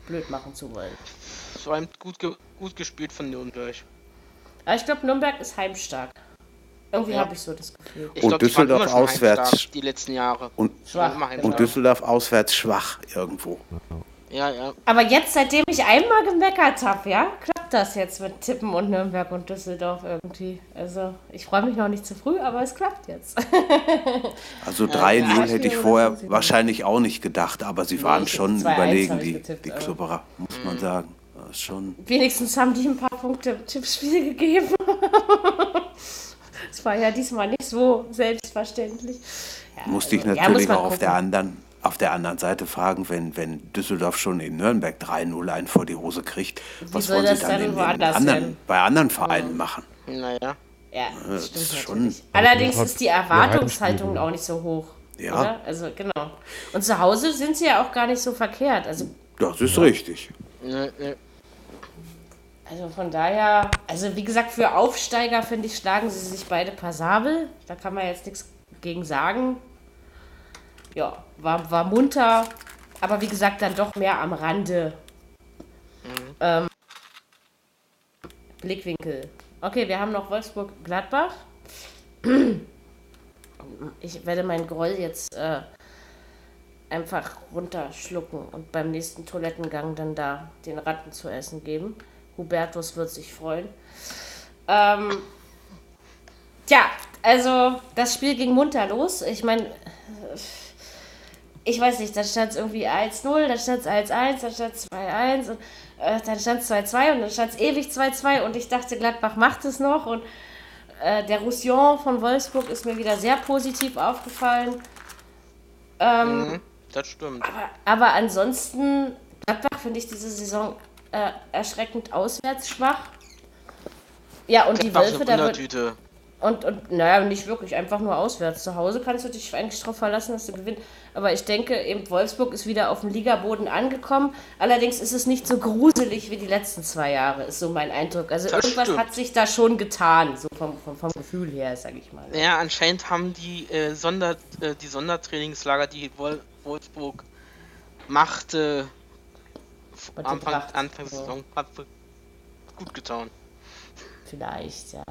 blöd machen zu wollen. Es war gut, ge gut gespielt von Nürnberg. Aber ich glaube, Nürnberg ist heimstark. Irgendwie ja. habe ich so das Gefühl. Ich und glaub, Düsseldorf auswärts. Die letzten Jahre. Und, schwach. und Düsseldorf auswärts schwach irgendwo. Ja, ja. Aber jetzt, seitdem ich einmal gemeckert habe, ja, klappt das jetzt mit Tippen und Nürnberg und Düsseldorf irgendwie. Also, ich freue mich noch nicht zu früh, aber es klappt jetzt. also 3-0 ja, hätte ich vorher wahrscheinlich auch nicht gedacht, aber sie waren nee, schon überlegen, die, getippt, die Klubberer, muss man sagen. Schon. Wenigstens haben die ein paar Punkte im Tippspiel gegeben. Das war ja diesmal nicht so selbstverständlich. Ja, Musste also, ich natürlich ja, auch auf der anderen auf der anderen Seite fragen, wenn, wenn Düsseldorf schon in Nürnberg 3-0 ein vor die Hose kriegt, Wie was wollen sie dann, in, in anderen, bei anderen Vereinen mhm. machen? Naja. Ja, das, das ist schon. Allerdings ist die Erwartungshaltung auch nicht so hoch. Ja. Oder? Also, genau. Und zu Hause sind sie ja auch gar nicht so verkehrt. Also, das ist ja. richtig. Also von daher, also wie gesagt, für Aufsteiger finde ich, schlagen sie sich beide passabel. Da kann man jetzt nichts gegen sagen ja, war, war munter, aber wie gesagt, dann doch mehr am Rande. Mhm. Ähm, Blickwinkel. Okay, wir haben noch Wolfsburg-Gladbach. Ich werde meinen Groll jetzt äh, einfach runterschlucken und beim nächsten Toilettengang dann da den Ratten zu essen geben. Hubertus wird sich freuen. Ähm, tja, also das Spiel ging munter los. Ich meine, ich weiß nicht, da stand es irgendwie 1-0, dann stand es 1-1, dann stand es 2-1 und äh, dann stand es 2-2 und dann stand es ewig 2-2 und ich dachte, Gladbach macht es noch und äh, der Roussillon von Wolfsburg ist mir wieder sehr positiv aufgefallen. Ähm, mhm, das stimmt. Aber, aber ansonsten, Gladbach finde ich diese Saison äh, erschreckend auswärts schwach. Ja, und Gladbach die Wölfe, da wird, und, und naja, nicht wirklich, einfach nur auswärts. Zu Hause kannst du dich eigentlich darauf verlassen, dass du gewinnst. Aber ich denke, eben Wolfsburg ist wieder auf dem Ligaboden angekommen. Allerdings ist es nicht so gruselig wie die letzten zwei Jahre, ist so mein Eindruck. Also das irgendwas stimmt. hat sich da schon getan, so vom, vom, vom Gefühl her, sag ich mal. Ja, anscheinend haben die, äh, Sonder, äh, die Sondertrainingslager, die Wol Wolfsburg machte, Anfang, Anfang der Saison, hat gut getan. Vielleicht, ja.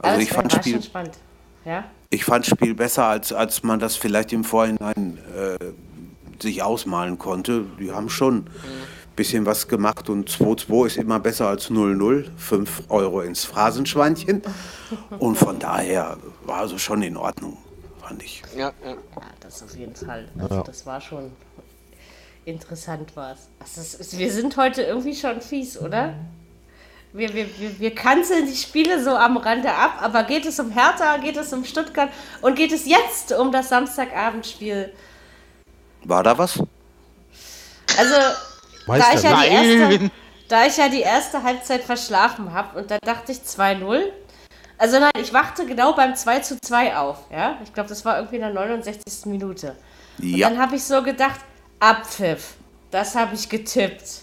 Also ich fand Spiel, ja? ich fand Spiel besser, als, als man das vielleicht im Vorhinein äh, sich ausmalen konnte. Die haben schon, bisschen was gemacht und 2-2 ist immer besser als 0-0. 5 Euro ins Phrasenschweinchen. Und von daher war also schon in Ordnung, fand ich. Ja, ja. ja das auf jeden Fall. Also das war schon interessant was. Also wir sind heute irgendwie schon fies, oder? Wir, wir, wir, wir kanzeln die Spiele so am Rande ab, aber geht es um Hertha, geht es um Stuttgart und geht es jetzt um das Samstagabendspiel? War da was? Also, da ich, ja die erste, da ich ja die erste Halbzeit verschlafen habe und da dachte ich 2-0. Also nein, ich wachte genau beim 2 zu 2 auf. Ja? Ich glaube, das war irgendwie in der 69. Minute. Ja. Und dann habe ich so gedacht, Abpfiff. Das habe ich getippt.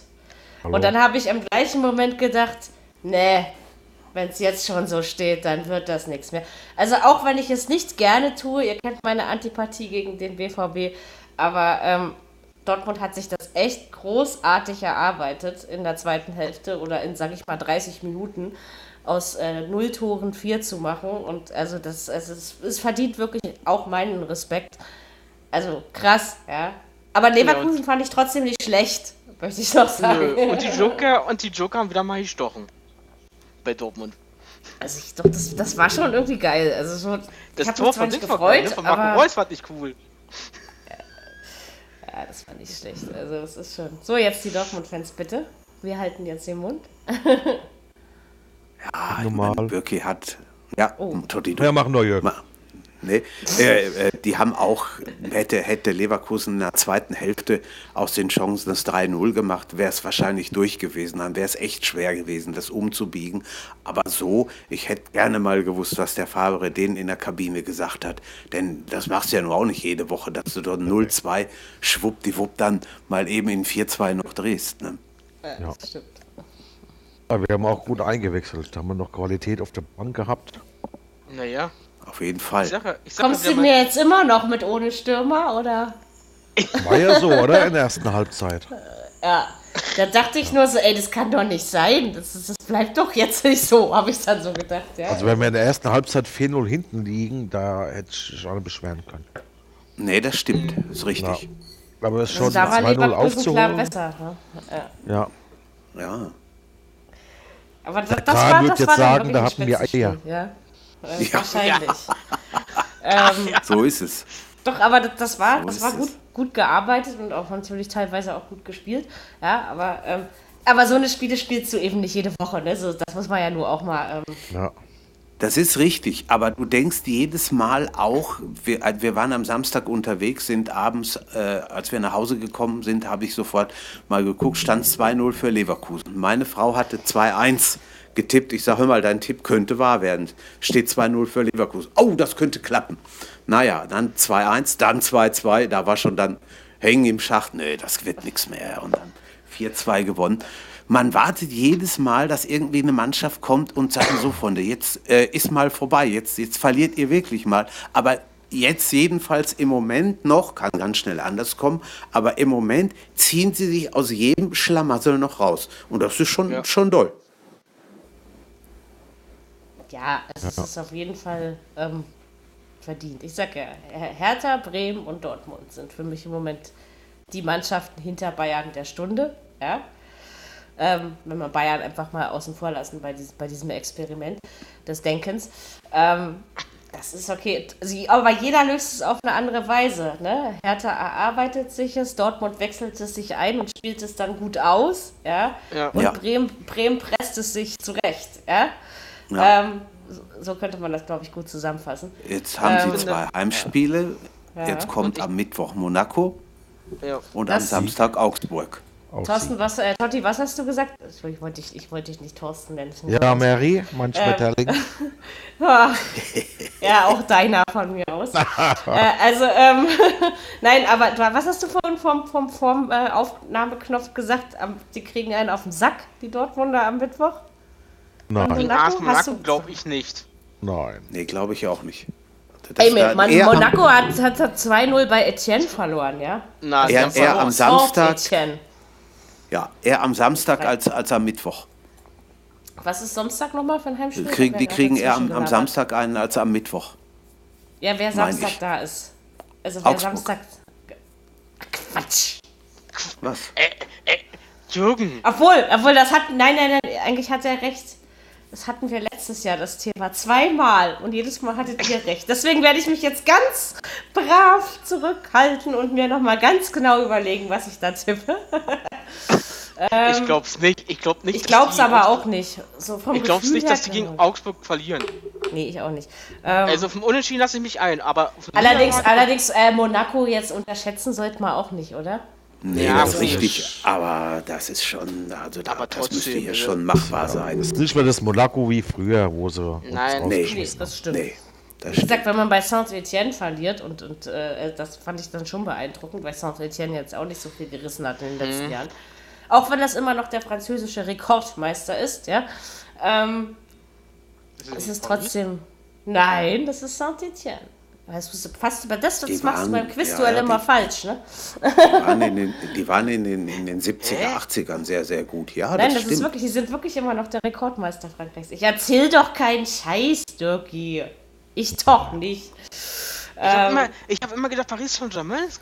Hallo. Und dann habe ich im gleichen Moment gedacht, nee, wenn es jetzt schon so steht, dann wird das nichts mehr. Also auch wenn ich es nicht gerne tue, ihr kennt meine Antipathie gegen den BVB, aber ähm, Dortmund hat sich das echt großartig erarbeitet in der zweiten Hälfte oder in, sag ich mal, 30 Minuten aus äh, null Toren vier zu machen. Und also das, also es, es verdient wirklich auch meinen Respekt. Also krass, ja. Aber Leverkusen ja, fand ich trotzdem nicht schlecht, möchte ich noch sagen. Nö. Und die Joker und die Joker haben wieder mal gestochen. Bei Dortmund. Also ich doch, das, das war schon irgendwie geil. Also so, das ich Tor von nicht gefreut, ne? von Marco Reus fand ich cool. Ja, das fand ich schlecht. Also das ist schon. So, jetzt die Dortmund-Fans bitte. Wir halten jetzt den Mund. ja, normal. Birki hat. Ja, oh. Totti, ja, machen wir Jürgen. Nee, äh, äh, die haben auch, hätte, hätte Leverkusen in der zweiten Hälfte aus den Chancen das 3-0 gemacht, wäre es wahrscheinlich durch gewesen. Dann wäre es echt schwer gewesen, das umzubiegen. Aber so, ich hätte gerne mal gewusst, was der Fabre denen in der Kabine gesagt hat. Denn das machst du ja nur auch nicht jede Woche, dass du dort 0-2 schwuppdiwupp dann mal eben in 4-2 noch drehst. Ne? Ja, das stimmt. Aber wir haben auch gut eingewechselt. Da haben wir noch Qualität auf der Bank gehabt. Naja, auf jeden Fall. Ich sage, ich sage Kommst du mir jetzt immer noch mit ohne Stürmer, oder? War ja so, oder? In der ersten Halbzeit. Ja. Da dachte ich nur so, ey, das kann doch nicht sein. Das, das bleibt doch jetzt nicht so, habe ich dann so gedacht. Ja. Also wenn wir in der ersten Halbzeit 4-0 hinten liegen, da hätte ich alle beschweren können. Nee, das stimmt. Das ist richtig. Ja. Aber es ist schon also 2-0 aufzuholen. besser. Ne? Ja. ja. Ja. Aber das, das war, das jetzt war sagen, da hatten wir Eier. Ja. Äh, ja. Wahrscheinlich. Ähm, so ist es. Doch, aber das, das war, so das war gut, gut gearbeitet und auch natürlich teilweise auch gut gespielt. Ja, aber, ähm, aber so eine Spiele spielst du eben nicht jede Woche. Ne? So, das muss man ja nur auch mal. Ähm, ja. Das ist richtig, aber du denkst jedes Mal auch, wir, äh, wir waren am Samstag unterwegs, sind abends, äh, als wir nach Hause gekommen sind, habe ich sofort mal geguckt, stand 2-0 für Leverkusen. Meine Frau hatte 2-1 getippt. Ich sage, hör mal, dein Tipp könnte wahr werden. Steht 2-0 für Leverkusen. Oh, das könnte klappen. Naja, dann 2-1, dann 2-2. Da war schon dann hängen im Schacht. Nee, das wird nichts mehr. Und dann 4-2 gewonnen. Man wartet jedes Mal, dass irgendwie eine Mannschaft kommt und sagt, so Freunde, jetzt äh, ist mal vorbei, jetzt, jetzt verliert ihr wirklich mal. Aber jetzt jedenfalls im Moment noch, kann ganz schnell anders kommen, aber im Moment ziehen sie sich aus jedem Schlamassel noch raus. Und das ist schon, ja. schon doll. Ja, also es ist auf jeden Fall ähm, verdient. Ich sage ja, Hertha, Bremen und Dortmund sind für mich im Moment die Mannschaften hinter Bayern der Stunde. Ja? Ähm, wenn wir Bayern einfach mal außen vor lassen bei, diesem, bei diesem Experiment des Denkens. Ähm, das ist okay. Sie, aber jeder löst es auf eine andere Weise. Ne? Hertha erarbeitet sich es, Dortmund wechselt es sich ein und spielt es dann gut aus. Ja? ja. Und ja. Bremen, Bremen presst es sich zurecht. Ja? Ja. Ähm, so könnte man das, glaube ich, gut zusammenfassen. Jetzt haben ähm, Sie zwei Heimspiele. Ja. Jetzt kommt am Mittwoch Monaco ja. und das am Samstag Augsburg. Thorsten, was, äh, Totti, was hast du gesagt? Ich wollte dich, ich wollte dich nicht Thorsten nennen. Ja, Mary, mein Schmetterling. Ähm, ja, auch deiner von mir aus. äh, also, ähm, nein, aber was hast du vorhin vom, vom, vom äh, Aufnahmeknopf gesagt? Die kriegen einen auf den Sack, die Dortmunder am Mittwoch? Nein. Monaco, Monaco glaube ich nicht. Nein. Nee, glaube ich auch nicht. Das Ey, man, Monaco hat, hat, hat 2-0 bei Etienne verloren, ja? Na, er, er am Samstag. Ja, er am Samstag als, als am Mittwoch. Was ist Samstag nochmal für ein Heimspiel? Krieg, die kriegen eher am, am, Samstag einen als am Mittwoch. Ja, wer Samstag da ist. Also wer Augsburg. Samstag. Quatsch. Was? Äh, äh, Jürgen. Obwohl, obwohl das hat, nein, nein, nein, eigentlich hat er recht. Das hatten wir letztes Jahr, das Thema. Zweimal. Und jedes Mal hattet ihr recht. Deswegen werde ich mich jetzt ganz brav zurückhalten und mir nochmal ganz genau überlegen, was ich da tippe. ähm, ich glaub's nicht. Ich glaub nicht. Ich glaub's aber auch nicht. So vom ich glaub's Gefühl nicht, dass die gegen Augsburg verlieren. Nee, ich auch nicht. Ähm, also vom Unentschieden lasse ich mich ein, aber. Allerdings, allerdings äh, Monaco jetzt unterschätzen sollte man auch nicht, oder? Nee, ja, das ist richtig, aber das ist schon, also da, aber das müsste hier schon machbar sein. Das ist nicht mehr das Monaco wie früher, wo sie. Nein, nee, nee, das stimmt. Nee, das Wie gesagt, wenn man bei Saint-Etienne verliert, und, und äh, das fand ich dann schon beeindruckend, weil Saint-Etienne jetzt auch nicht so viel gerissen hat in den letzten mhm. Jahren. Auch wenn das immer noch der französische Rekordmeister ist, ja. Ähm, ist es trotzdem. Nein, das ist Saint-Etienne. Weißt du, fast über das, das die machst waren, du beim Quizduell ja, immer die, falsch, ne? Die waren in den, die waren in den, in den 70er, 80ern sehr, sehr gut, ja. Nein, das, das stimmt. ist wirklich, die sind wirklich immer noch der Rekordmeister Frankreichs. Ich erzähl doch keinen Scheiß, Dirkie. Ich doch nicht. Ich habe ähm, immer, hab immer gedacht, Paris Saint-Germain ist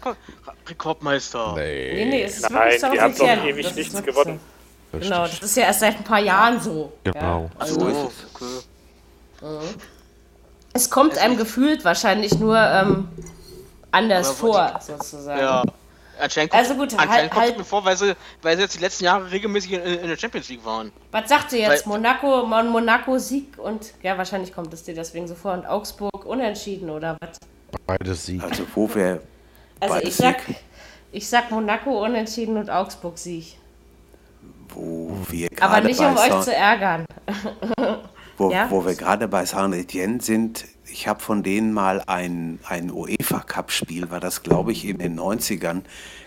Rekordmeister. Nee, nee, nee es ist Nein, wirklich die haben doch ewig nichts gewonnen. So. Genau, das ist ja erst seit ein paar Jahren so. Genau. Ja, also, so ist es. Okay. Mhm. Es kommt einem gefühlt wahrscheinlich nur ähm, anders vor, sozusagen. Ja. Anscheinend kommt, also gut, anscheinend halt, kommt halt, mir vor, weil sie, weil sie jetzt die letzten Jahre regelmäßig in, in der Champions League waren. Was sagt ihr jetzt? Weil, Monaco, Monaco Sieg und ja, wahrscheinlich kommt es dir deswegen so vor und Augsburg unentschieden oder was? Beides Sieg. Also wo wäre Also ich sag, ich sag Monaco unentschieden und Augsburg Sieg. Wo wir Aber nicht um euch zu ärgern. Wo, ja? wo wir gerade bei Saint-Etienne sind, ich habe von denen mal ein, ein UEFA-Cup-Spiel, war das glaube ich in den 90ern,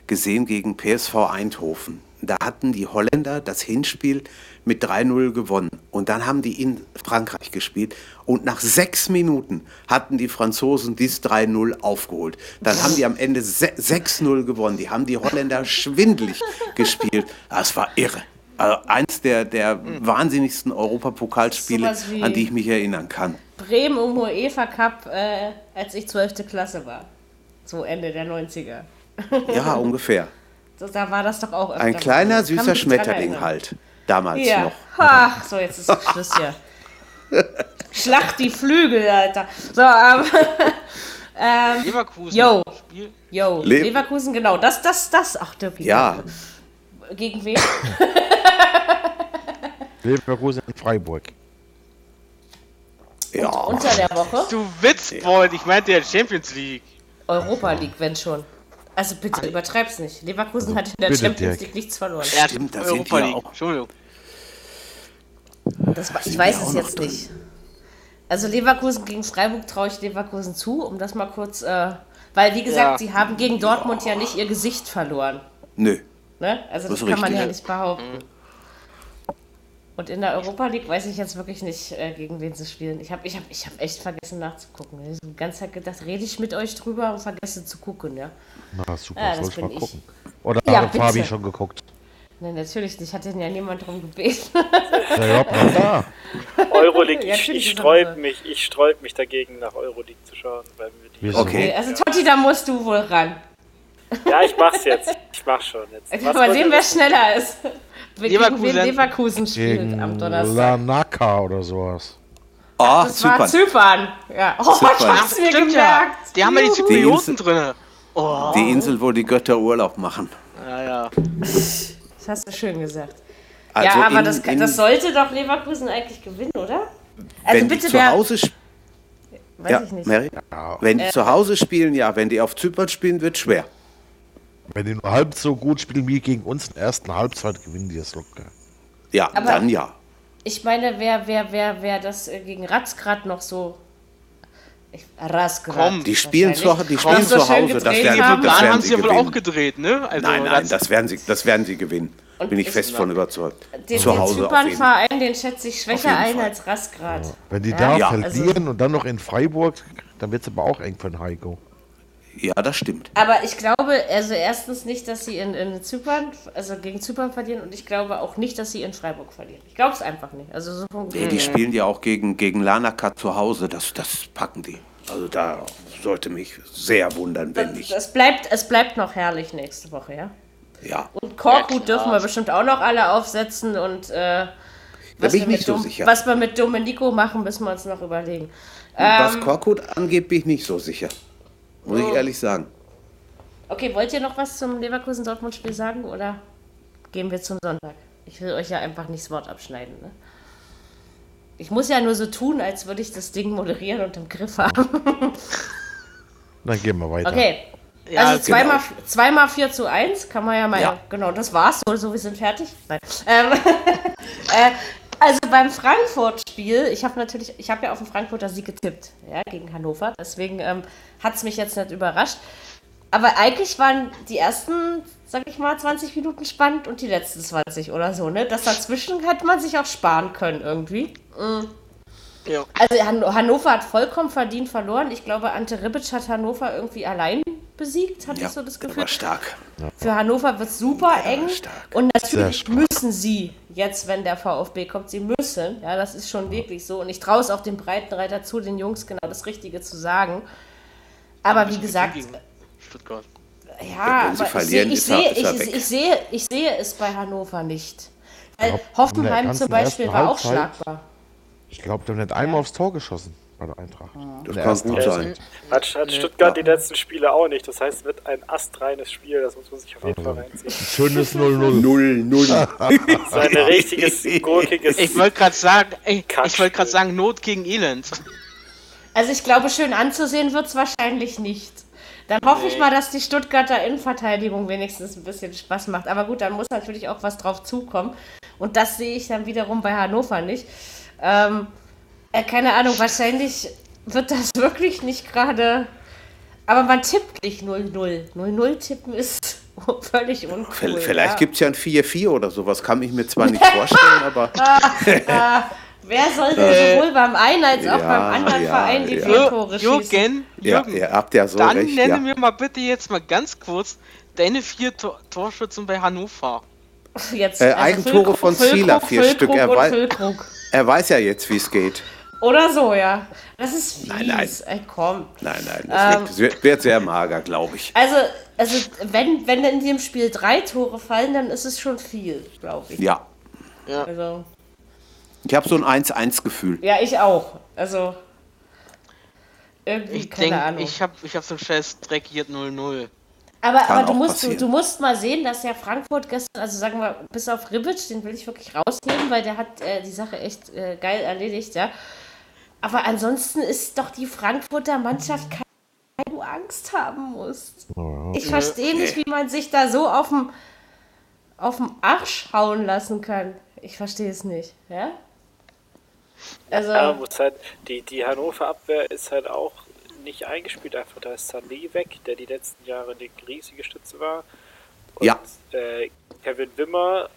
gesehen gegen PSV Eindhoven. Da hatten die Holländer das Hinspiel mit 3-0 gewonnen. Und dann haben die in Frankreich gespielt. Und nach sechs Minuten hatten die Franzosen dies 3-0 aufgeholt. Dann haben die am Ende 6-0 gewonnen. Die haben die Holländer schwindlig gespielt. Das war irre. Also eins der, der mhm. wahnsinnigsten Europapokalspiele, an die ich mich erinnern kann. Bremen im UEFA Cup, äh, als ich 12. Klasse war. So Ende der 90er. Ja, ungefähr. So, da war das doch auch öfter. Ein kleiner, süßer Schmetterling halt. Damals ja. noch. Ach, so, jetzt ist Schluss hier. Schlacht die Flügel, Alter. So, ähm, ähm, Leverkusen. Yo. Yo. Le Leverkusen, genau. Das, das, das. Ach, Dirk. Ja. Gegen wen? Leverkusen in Freiburg. Ja. Und unter der Woche? Du Witzbold, ich meinte ja Champions League. Europa League, wenn schon. Also bitte Alle. übertreib's nicht. Leverkusen also, hat in der Champions Dirk. League nichts verloren. Ja, stimmt, das Europa League. Auch. Entschuldigung. Das, ich weiß es jetzt nicht. Also Leverkusen gegen Freiburg traue ich Leverkusen zu, um das mal kurz, äh, weil wie gesagt, ja. sie haben gegen Dortmund ja nicht ihr Gesicht verloren. Nö. Ne? Also das, das kann man ja nicht behaupten. Mhm. Und in der Europa League weiß ich jetzt wirklich nicht, äh, gegen wen sie spielen. Ich habe ich hab, ich hab echt vergessen nachzugucken. Ich habe die ganze Zeit gedacht, rede ich mit euch drüber und vergesse zu gucken, ja. Na super, ja, soll ich mal ich. gucken. Oder ja, hat Fabi schon geguckt? Nein, natürlich nicht. Hat denn ja niemand darum gebeten. Ja, ja, da. Euroleague, ich, ich sträub mich, ich sträub mich dagegen, nach Euroleague zu schauen. Weil wir die okay. Also Totti, da musst du wohl ran. Ja, ich mach's jetzt. Ich mach's schon jetzt. Was mal sehen, wer schneller ist. Leverkusen, Leverkusen spielt Gegen am Donnerstag. Lanaka oder sowas. Oh, Ach, das Zypern. war Zypern. Ja. Oh, Zypern. ich hab's mir gemerkt. Ja. Die haben ja die Zyprioten drin. Oh. Die Insel, wo die Götter Urlaub machen. Ja, ja. Das hast du schön gesagt. Also ja, aber in, das, das, sollte doch Leverkusen eigentlich gewinnen, oder? Also wenn bitte die zu Hause Weiß ja, ich nicht. Mary? Wenn die äh, zu Hause spielen, ja. Wenn die auf Zypern spielen, wird schwer. Wenn die nur halb so gut spielen wie gegen uns in der ersten Halbzeit, gewinnen die es locker. Ja, Aber dann ja. Ich meine, wer, wer, wer, wer das äh, gegen Ratzgrad noch so. Ratzgrad. Die spielen zu, die spielen zu Hause. Das werden, haben, das werden haben sie ja wohl auch gedreht, ne? Also nein, nein, das werden, sie, das werden sie gewinnen. Und Bin ich fest von überzeugt. Den, zu Hause den Zypern-Verein, den schätze ich schwächer ein Fall. als Ratzgrad. Ja. Wenn die da ja. verlieren also, und dann noch in Freiburg, dann wird es aber auch eng für den Heiko. Ja, das stimmt. Aber ich glaube, also erstens nicht, dass sie in, in Zypern, also gegen Zypern verlieren und ich glaube auch nicht, dass sie in Freiburg verlieren. Ich glaube es einfach nicht. Also so nee, die spielen ja auch gegen, gegen Lanaka zu Hause, das, das packen die. Also da sollte mich sehr wundern, wenn das, nicht. Es bleibt, es bleibt noch herrlich nächste Woche, ja? Ja. Und Korkut ja, dürfen wir bestimmt auch noch alle aufsetzen und äh, was, wir mit so was wir mit Domenico machen, müssen wir uns noch überlegen. Was ähm, Korkut angeht, bin ich nicht so sicher. Muss oh. ich ehrlich sagen. Okay, wollt ihr noch was zum Leverkusen-Dortmund-Spiel sagen oder gehen wir zum Sonntag? Ich will euch ja einfach nicht das Wort abschneiden. Ne? Ich muss ja nur so tun, als würde ich das Ding moderieren und im Griff haben. Dann gehen wir weiter. Okay. Ja, also zweimal, genau. zweimal 4 zu 1 kann man ja mal. Ja. Genau, das war's. So, so wir sind fertig. Nein. Ähm, äh, also beim Frankfurt-Spiel, ich habe natürlich, ich habe ja auf den Frankfurter Sieg getippt, ja, gegen Hannover. Deswegen ähm, hat es mich jetzt nicht überrascht. Aber eigentlich waren die ersten, sag ich mal, 20 Minuten spannend und die letzten 20 oder so, ne? Das dazwischen hätte man sich auch sparen können irgendwie. Mhm. Ja. Also Hannover hat vollkommen verdient verloren. Ich glaube, Ante Ribic hat Hannover irgendwie allein besiegt, hatte ja, ich so das Gefühl. War stark. Für Hannover wird es super eng. Und natürlich müssen sie jetzt, wenn der VfB kommt, sie müssen. Ja, das ist schon wirklich so. Und ich traue es auch den Breitenreiter zu, den Jungs genau das Richtige zu sagen. Aber wie gesagt. Stuttgart. Ja, aber ich, sehe, ich, sehe, ich, ich, sehe, ich sehe es bei Hannover nicht. Weil Hoffenheim zum Beispiel war auch schlagbar. Ich glaube, der hat nicht einmal aufs Tor geschossen bei der Eintracht. Das kann gut sein. Hat, hat Stuttgart die letzten Spiele auch nicht. Das heißt, es wird ein astreines Spiel. Das muss man sich auf jeden also, Fall reinziehen. Schönes 0-0. 0-0. so ein richtiges, gurkiges. Ich wollte gerade sagen, ich, ich wollte gerade sagen, Not gegen Elend. Also ich glaube, schön anzusehen wird es wahrscheinlich nicht. Dann hoffe nee. ich mal, dass die Stuttgarter Innenverteidigung wenigstens ein bisschen Spaß macht. Aber gut, dann muss natürlich auch was drauf zukommen. Und das sehe ich dann wiederum bei Hannover nicht. Ähm, äh, keine Ahnung, wahrscheinlich wird das wirklich nicht gerade. Aber man tippt nicht 0-0. 0-0 tippen ist völlig uncool. Vielleicht ja. gibt es ja ein 4-4 oder sowas, kann ich mir zwar nicht vorstellen, aber. ah, ah, wer soll denn äh, sowohl beim einen als auch ja, beim anderen ja, Verein die vier Tore schießen? Jürgen, Jürgen, ja, ihr habt ja so dann recht, nenne mir mal bitte jetzt mal ganz kurz deine vier Tor Torschützen bei Hannover. Jetzt, äh, also Eigentore von Zieler, vier Stück. Er, wei er weiß ja jetzt, wie es geht. Oder so, ja. Das ist fies. Nein, nein. Ey, komm. Nein, nein, das ähm, wird, sehr mager, glaube ich. Also, also wenn, wenn in dem Spiel drei Tore fallen, dann ist es schon viel, glaube ich. Ja. ja. Also, ich habe so ein 1-1-Gefühl. Ja, ich auch. Also, irgendwie, ich keine denk, Ahnung. Ich habe ich hab so ein scheiß dreckiert 0-0. Aber, aber du, musst, du, du, musst mal sehen, dass ja Frankfurt gestern, also sagen wir, bis auf Ribic, den will ich wirklich rausnehmen, weil der hat äh, die Sache echt äh, geil erledigt, ja. Aber ansonsten ist doch die Frankfurter Mannschaft keine, du Angst haben musst. Ich verstehe nicht, wie man sich da so auf dem auf dem Arsch hauen lassen kann. Ich verstehe es nicht, ja? Also. Ja, muss halt, die, die Hannover Abwehr ist halt auch nicht eingespielt, einfach da ist Sané weg, der die letzten Jahre eine riesige Stütze war. Und, ja. Äh, Kevin Wimmer,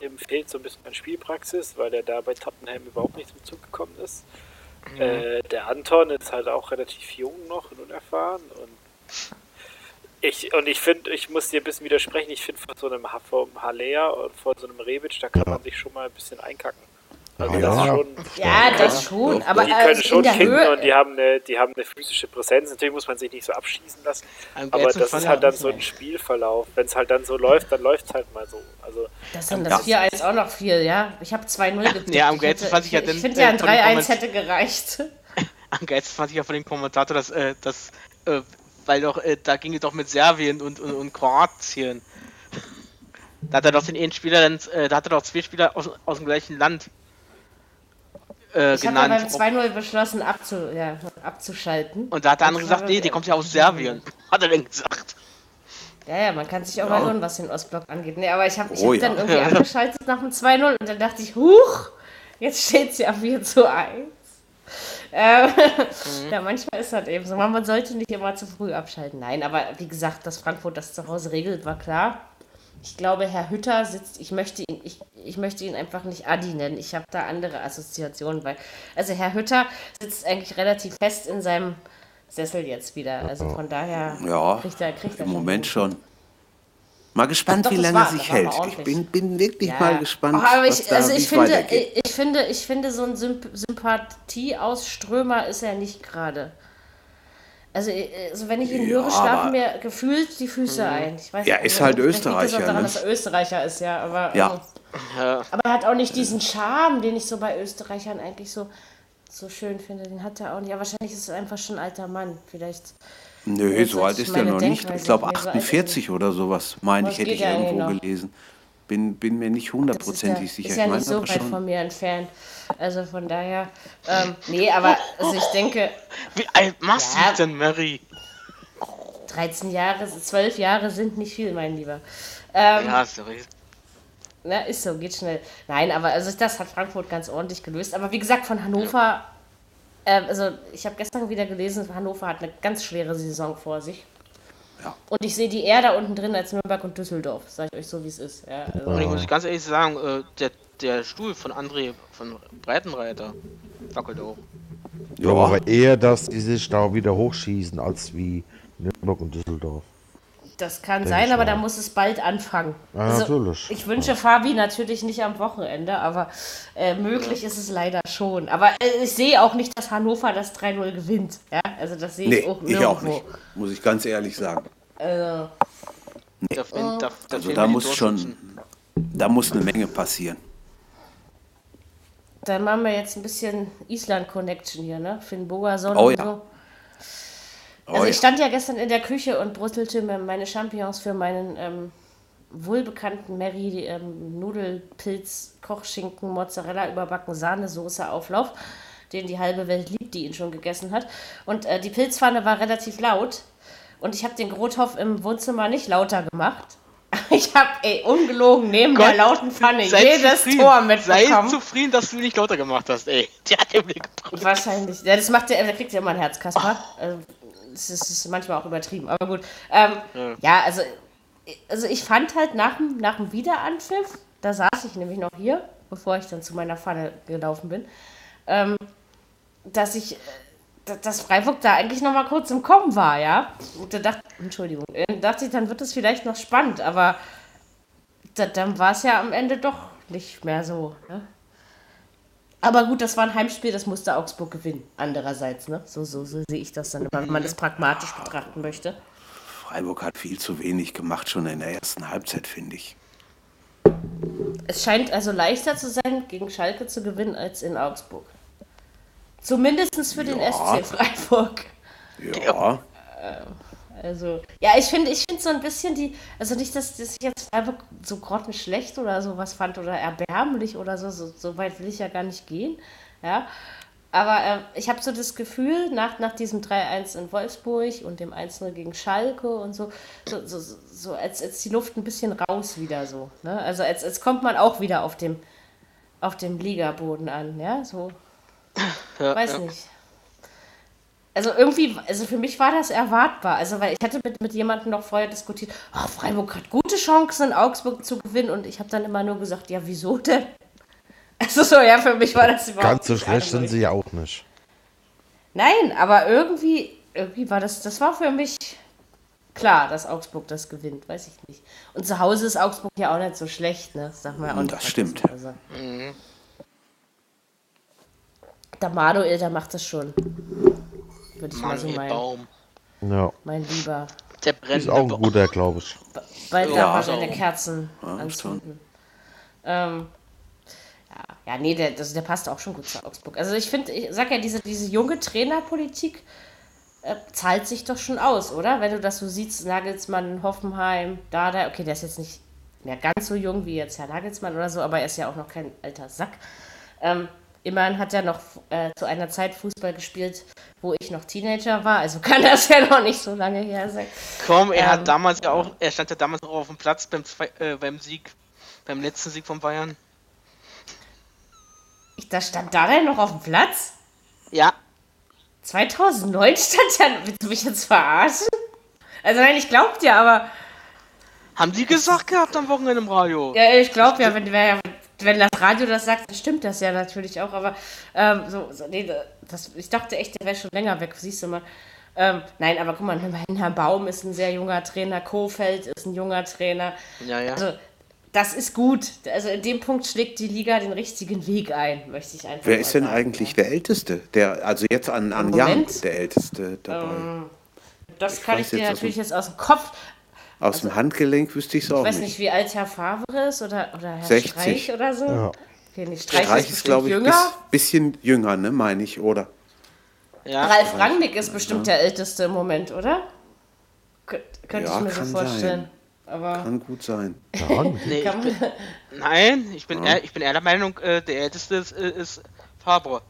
dem fehlt so ein bisschen an Spielpraxis, weil er da bei Tottenham überhaupt nicht zum Zug gekommen ist. Mhm. Äh, der Anton ist halt auch relativ jung noch und unerfahren und ich, und ich finde, ich muss dir ein bisschen widersprechen, ich finde vor so einem vom Halea und vor so einem Rebic, da kann ja. man sich schon mal ein bisschen einkacken. Also ja, das schon, ja, das schon. Aber die können schon kicken Höhe, und die haben, eine, die haben eine physische Präsenz. Natürlich muss man sich nicht so abschießen lassen. Aber das ist halt dann so ein Spielverlauf. Wenn es halt dann so läuft, dann läuft es halt mal so. Also, das sind das 4-1 auch noch viel, ja. Ich habe 2-0 getippt. Ja, am geilsten fand ich ja Ich finde ja, ein 3-1 hätte gereicht. Am geilsten fand ich ja von dem Kommentator, dass, äh, dass äh, weil doch, äh, da ging es doch mit Serbien und, und, und Kroatien. Da hat er doch den einen Spieler, äh, da hat er doch zwei Spieler aus, aus dem gleichen Land äh, ich genannt. Ich habe beim 2-0 beschlossen abzu, ja, abzuschalten. Und da hat der andere gesagt, nee, der kommt ja aus Serbien. Hat er denn gesagt? Ja, ja, man kann sich auch ja. mal irren, was den Ostblock angeht. Nee, aber ich habe ich oh, hab ja. dann irgendwie abgeschaltet nach dem 2-0 und dann dachte ich, huch, jetzt steht sie ja 4 zu 1. Ähm, mhm. Ja, manchmal ist das eben so. Man sollte nicht immer zu früh abschalten. Nein, aber wie gesagt, dass Frankfurt das zu Hause regelt, war klar. Ich glaube, Herr Hütter sitzt, ich möchte ihn, ich, ich möchte ihn einfach nicht Adi nennen. Ich habe da andere Assoziationen, weil, also Herr Hütter sitzt eigentlich relativ fest in seinem Sessel jetzt wieder. Also von daher ja, kriegt er, kriegt er im Moment schon. Mal gespannt, doch, wie lange war, sich hält. Ich bin, bin wirklich ja. mal gespannt. Oh, aber ich, also ich finde, ich, ich, finde, ich finde, so ein Symp Sympathieausströmer ist er nicht gerade. Also, also wenn ich ihn ja, höre, schlafen mir gefühlt die Füße mhm. ein. Ich weiß ja, ist halt Österreicher. Liegt daran, ne? dass er Österreicher ist, ja. Aber, ja. Ähm, aber er hat auch nicht diesen Charme, den ich so bei Österreichern eigentlich so, so schön finde. Den hat er auch nicht. Ja, wahrscheinlich ist es einfach schon ein alter Mann. Vielleicht. Nö, so alt ist er noch nicht. Ich glaube 48 so oder sowas, meine ich, hätte ich irgendwo gelesen. Bin, bin mir nicht hundertprozentig sicher. Ist ja nicht so weit von mir entfernt. Also von daher, ähm, nee, aber also ich denke. Wie alt machst ja, du denn, Mary? 13 Jahre, 12 Jahre sind nicht viel, mein Lieber. Ähm, ja, sorry. Na, ist so, geht schnell. Nein, aber also das hat Frankfurt ganz ordentlich gelöst. Aber wie gesagt, von Hannover, äh, also ich habe gestern wieder gelesen, Hannover hat eine ganz schwere Saison vor sich. Ja. Und ich sehe die eher da unten drin als Nürnberg und Düsseldorf, sage ich euch so, wie es ist. Ja, also. Ich muss ganz ehrlich sagen, äh, der, der Stuhl von André von Breitenreiter wackelt auch. Ja, aber eher, dass die sich da wieder hochschießen, als wie Nürnberg und Düsseldorf. Das kann Denk sein, aber da muss es bald anfangen. Ja, also, natürlich. Ich wünsche ja. Fabi natürlich nicht am Wochenende, aber äh, möglich ist es leider schon. Aber äh, ich sehe auch nicht, dass Hannover das 3-0 gewinnt. Ja? Also das sehe nee, ich auch nirgendwo. Ich auch nicht, muss ich ganz ehrlich sagen. Also, nee. da, da, da also da muss schon, da muss eine Menge passieren. Dann machen wir jetzt ein bisschen Island-Connection hier, ne? Finn Bogason oh, und ja. so. Oh, also ich stand ja gestern in der Küche und brüstelte mir meine Champignons für meinen ähm, wohlbekannten Mary ähm, Nudelpilz, Kochschinken, Mozzarella überbacken, Sahnesoße Auflauf, den die halbe Welt liebt, die ihn schon gegessen hat. Und äh, die Pilzpfanne war relativ laut und ich habe den Grothoff im Wohnzimmer nicht lauter gemacht. Ich habe, ey, ungelogen neben Gott, der lauten Pfanne jedes zufrieden. Tor mitbekommen. Sei zufrieden, dass du nicht lauter gemacht hast, ey. Die hat den Blick gebraucht. Wahrscheinlich. Ja, das macht der, der kriegt ja immer ein Herz, Kaspar. Also, das ist, manchmal auch übertrieben, aber gut. Ähm, ja. ja, also, also ich fand halt nach dem, nach dem Wiederanpfiff, da saß ich nämlich noch hier, bevor ich dann zu meiner Pfanne gelaufen bin, ähm, dass ich dass Freiburg da eigentlich noch mal kurz im Kommen war, ja. Und da dachte, Entschuldigung, dachte ich, dann wird es vielleicht noch spannend, aber da, dann war es ja am Ende doch nicht mehr so. Ne? Aber gut, das war ein Heimspiel, das musste Augsburg gewinnen. Andererseits, ne? So, so, so sehe ich das dann, wenn man das pragmatisch betrachten möchte. Freiburg hat viel zu wenig gemacht, schon in der ersten Halbzeit, finde ich. Es scheint also leichter zu sein, gegen Schalke zu gewinnen, als in Augsburg. Zumindest für den ja. SC Freiburg. Ja. Also, ja, ich finde ich find so ein bisschen die, also nicht, dass, dass ich jetzt Freiburg so grottenschlecht oder sowas fand oder erbärmlich oder so, so, so weit will ich ja gar nicht gehen, ja. Aber äh, ich habe so das Gefühl, nach, nach diesem 3-1 in Wolfsburg und dem 1-0 gegen Schalke und so, so, so, so als, als die Luft ein bisschen raus wieder so. Ne? Also als, als kommt man auch wieder auf dem, auf dem Ligaboden an, ja, so ja, Weiß ja. nicht. Also irgendwie, also für mich war das erwartbar. Also weil ich hatte mit, mit jemandem noch vorher diskutiert, oh, Freiburg hat gute Chancen, in Augsburg zu gewinnen. Und ich habe dann immer nur gesagt, ja, wieso denn? Also so, ja, für mich war das überhaupt Ganz so schlecht sind sie ja auch nicht. Nein, aber irgendwie, irgendwie war das, das war für mich klar, dass Augsburg das gewinnt, weiß ich nicht. Und zu Hause ist Augsburg ja auch nicht so schlecht, ne? Sag mal. Und das stimmt. Also. Mhm. Der Manuel, der macht das schon. Würde ich Mann, mal so meinen. Baum. Ja. Mein Lieber. Der brennt. Ist auch ein guter, glaube ich. Bald ja, da seine Kerzen ja, anzünden. Ähm, ja, ja, nee, der, das, der passt auch schon gut zu Augsburg. Also ich finde, ich sag ja, diese, diese junge Trainerpolitik äh, zahlt sich doch schon aus, oder? Wenn du das so siehst, Nagelsmann, Hoffenheim, da, da, okay, der ist jetzt nicht mehr ganz so jung wie jetzt Herr Nagelsmann oder so, aber er ist ja auch noch kein alter Sack. Ähm, Immerhin hat er noch äh, zu einer Zeit Fußball gespielt, wo ich noch Teenager war, also kann das ja noch nicht so lange her sein. Komm, er ähm, hat damals ja auch, er stand ja damals noch auf dem Platz beim, äh, beim Sieg, beim letzten Sieg von Bayern. Ich, da stand da denn noch auf dem Platz? Ja. 2009 stand er, willst du mich jetzt verarschen? Also nein, ich glaub dir, aber... Haben die gesagt gehabt am Wochenende im Radio? Ja, ich glaube ja, wenn, wenn, wenn das Radio das sagt, dann stimmt das ja natürlich auch, aber ähm, so, so, nee, das, ich dachte echt, der wäre schon länger weg, siehst du mal. Ähm, nein, aber guck mal, Herr Baum ist ein sehr junger Trainer, Kofeld ist ein junger Trainer. Ja, ja. Also, das ist gut. Also in dem Punkt schlägt die Liga den richtigen Weg ein, möchte ich einfach Wer ist denn sagen. eigentlich der Älteste? Der, also jetzt an, an Jahren der Älteste dabei. Ähm, das ich kann ich dir natürlich jetzt aus dem Kopf. Aus also, dem Handgelenk wüsste ich es auch nicht. Ich weiß nicht, wie alt Herr Favre ist oder, oder Herr 60. Streich oder so. Ja. Okay, nicht Streich, Streich ist, ist glaube ich, ein bisschen jünger, ne, meine ich, oder? Ja. Ralf Rangnick ist bestimmt ja. der älteste im Moment, oder? Kön könnte ja, ich mir so vorstellen. Sein. Aber kann gut sein. Nee, ich bin, nein, ich bin, eher, ich bin eher der Meinung, äh, der älteste ist, äh, ist Fabre.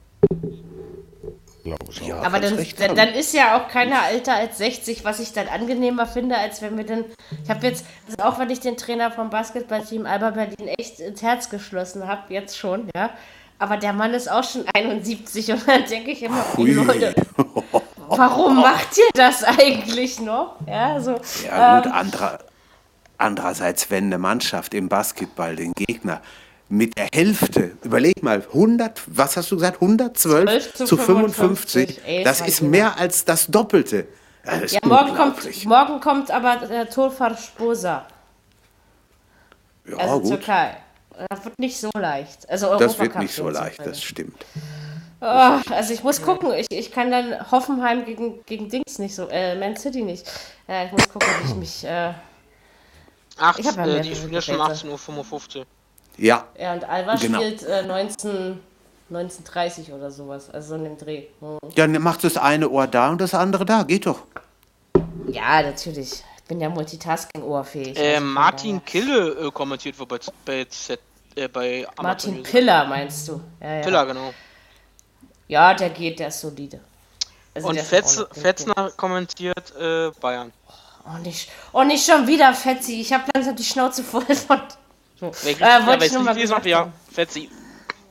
Ja, aber dann, dann, dann, ist ja auch keiner älter als 60, was ich dann angenehmer finde, als wenn wir den. Ich habe jetzt, also auch wenn ich den Trainer vom Basketballteam Alba Berlin echt ins Herz geschlossen habe, jetzt schon, ja. Aber der Mann ist auch schon 71 und dann denke ich immer, Ui. Leute, warum macht ihr das eigentlich noch? Ja, so, ja gut, ähm, anderer, andererseits, wenn eine Mannschaft im Basketball den Gegner mit der Hälfte, überleg mal, 100, was hast du gesagt, 112 zu, zu 55, 55 das ist mehr als das Doppelte. Das ja, morgen kommt, morgen kommt aber der Tolfar Sposa. Ja, also gut. Türkei. Das wird nicht so leicht. Also Europa das wird nicht so leicht, das stimmt. Oh, also ich muss gucken, ich, ich kann dann Hoffenheim gegen, gegen Dings nicht so, äh, Man City nicht. Äh, ich muss gucken, wie ich mich. Äh, 8, ich ja äh, die spielen schon 18.55 Uhr. Ja. Ja, und Alva genau. spielt äh, 19, 1930 oder sowas, also in dem Dreh. Hm. Ja, dann macht das eine Ohr da und das andere da, geht doch. Ja, natürlich. Ich bin ja multitasking-ohrfähig. Äh, also Martin Kille äh, kommentiert bei, bei Z äh, bei Amazon Martin Music. Piller meinst du? Ja, ja. Piller, genau. Ja, der geht, der ist solide. Also und Fetz, Fetzner kommentiert äh, Bayern. Oh nicht, oh, nicht schon wieder Fetzi. Ich habe langsam die Schnauze voll von. So. äh, wollte ich nur mal gesagt ja, Fetzi.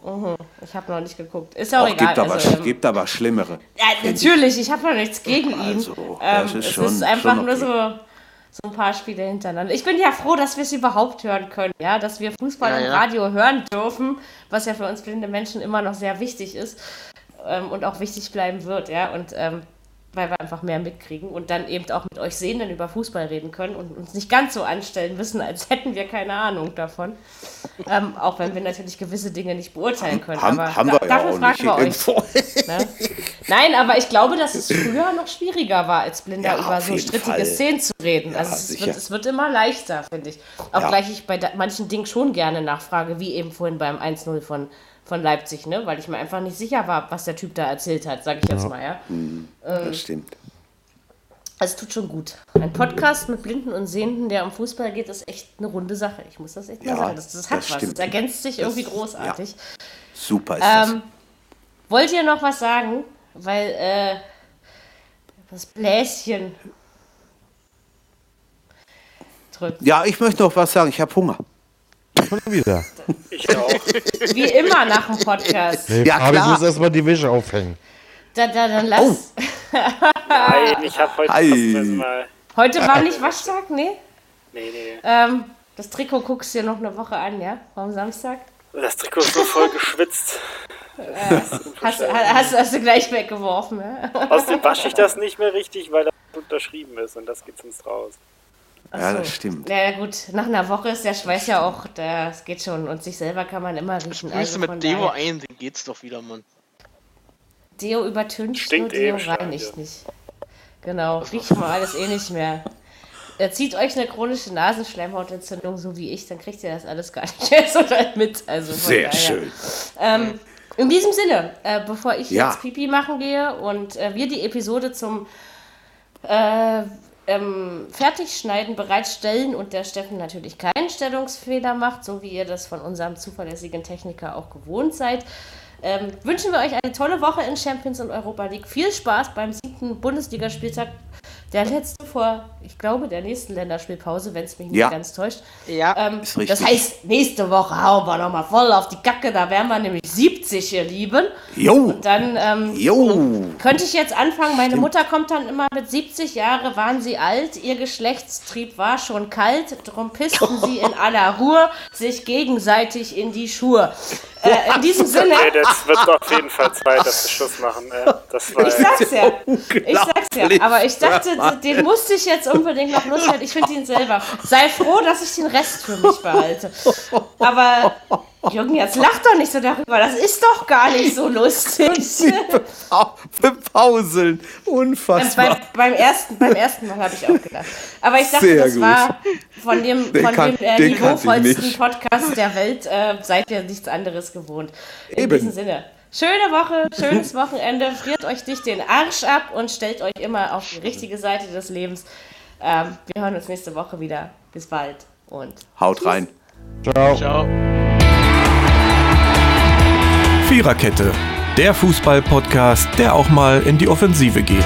Mhm. Ich habe noch nicht geguckt. Ist auch, auch egal. Gibt aber, also, ähm, gibt aber schlimmere. Ja, natürlich. Ich habe noch nichts gegen ihn. Also, ähm, ist es schon, ist einfach okay. nur so so ein paar Spiele hintereinander. Ich bin ja froh, dass wir es überhaupt hören können, ja, dass wir Fußball ja, im Radio hören dürfen, was ja für uns blinde Menschen immer noch sehr wichtig ist ähm, und auch wichtig bleiben wird, ja. Und ähm, weil wir einfach mehr mitkriegen und dann eben auch mit euch Sehenden über Fußball reden können und uns nicht ganz so anstellen müssen, als hätten wir keine Ahnung davon. Ähm, auch wenn wir natürlich gewisse Dinge nicht beurteilen können. Haben, aber haben wir dafür ja fragen wir euch. Ne? Nein, aber ich glaube, dass es früher noch schwieriger war, als Blinder ja, über so strittige Fall. Szenen zu reden. Ja, also es wird, es wird, immer leichter, finde ich. Auch gleich ich bei manchen Dingen schon gerne nachfrage, wie eben vorhin beim 1-0 von von Leipzig, ne? Weil ich mir einfach nicht sicher war, was der Typ da erzählt hat, sage ich jetzt ja. mal, ja. Mhm, das ähm, stimmt. Also es tut schon gut. Ein Podcast mit Blinden und Sehenden, der um Fußball geht, ist echt eine runde Sache. Ich muss das echt mal sagen. Das, das hat das was. Stimmt. Das ergänzt sich das, irgendwie großartig. Ja. Super ist ähm, das. Wollt ihr noch was sagen? Weil, äh, das Bläschen drückt. Ja, ich möchte noch was sagen. Ich habe Hunger. Schon wieder. Ich auch. Wie immer nach dem Podcast. Nee, ja, Fabi klar. muss erstmal die Wäsche aufhängen. Da, da, dann lass. Oh. Nein, ich habe heute mal. Heute war nicht Waschtag, nee? Nee, nee. Ähm, das Trikot guckst du dir noch eine Woche an, ja? Am Samstag? Das Trikot ist so voll geschwitzt. Äh, hast, hast, hast, du gleich weggeworfen, ja? Außerdem wasche ich das nicht mehr richtig, weil das unterschrieben ist und das geht sonst raus. Achso. Ja, das stimmt. Ja, gut, nach einer Woche ist der Schweiß ja auch, das geht schon. Und sich selber kann man immer riechen. Also mit Deo daher. ein, dann geht's doch wieder, Mann. Deo übertüncht Stinkt nur, Deo reinigt ja. nicht. Genau, riecht mal alles eh nicht mehr. Er zieht euch eine chronische Nasenschleimhautentzündung, so wie ich, dann kriegt ihr das alles gar nicht mehr so mit. Also Sehr daher. schön. Ähm, in diesem Sinne, äh, bevor ich ja. jetzt Pipi machen gehe und äh, wir die Episode zum äh, ähm, Fertigschneiden bereitstellen und der Steffen natürlich keinen Stellungsfehler macht, so wie ihr das von unserem zuverlässigen Techniker auch gewohnt seid, ähm, wünschen wir euch eine tolle Woche in Champions und Europa League. Viel Spaß beim siebten Bundesligaspieltag der letzte vor, ich glaube, der nächsten Länderspielpause, wenn es mich nicht ja. ganz täuscht. Ja, ähm, ist richtig. Das heißt, nächste Woche hauen wir nochmal voll auf die Kacke. Da wären wir nämlich 70, ihr Lieben. Jo. Und dann ähm, jo. könnte ich jetzt anfangen. Meine Stimmt. Mutter kommt dann immer mit 70 Jahre, waren sie alt. Ihr Geschlechtstrieb war schon kalt. Drum pissten sie in aller Ruhe sich gegenseitig in die Schuhe. Äh, in diesem Sinne. Okay, das wird auf jeden Fall Zeit, dass wir Schluss machen. Äh, das war ich sag's ja. Ich sag's ja. Aber ich dachte, den musste ich jetzt unbedingt noch loswerden. Ich finde ihn selber. Sei froh, dass ich den Rest für mich behalte. Aber Jürgen, jetzt lach doch nicht so darüber. Das ist doch gar nicht so lustig. bepauseln. Unfassbar. Beim, beim, ersten, beim ersten Mal habe ich auch gedacht. Aber ich dachte, Sehr das gut. war von dem, von kann, dem äh, niveauvollsten Podcast der Welt, äh, seid ihr nichts anderes gewohnt. In Eben. diesem Sinne. Schöne Woche, schönes Wochenende. Friert euch nicht den Arsch ab und stellt euch immer auf die richtige Seite des Lebens. Ähm, wir hören uns nächste Woche wieder. Bis bald und haut tschüss. rein. Ciao. Ciao. Viererkette, der Fußball-Podcast, der auch mal in die Offensive geht.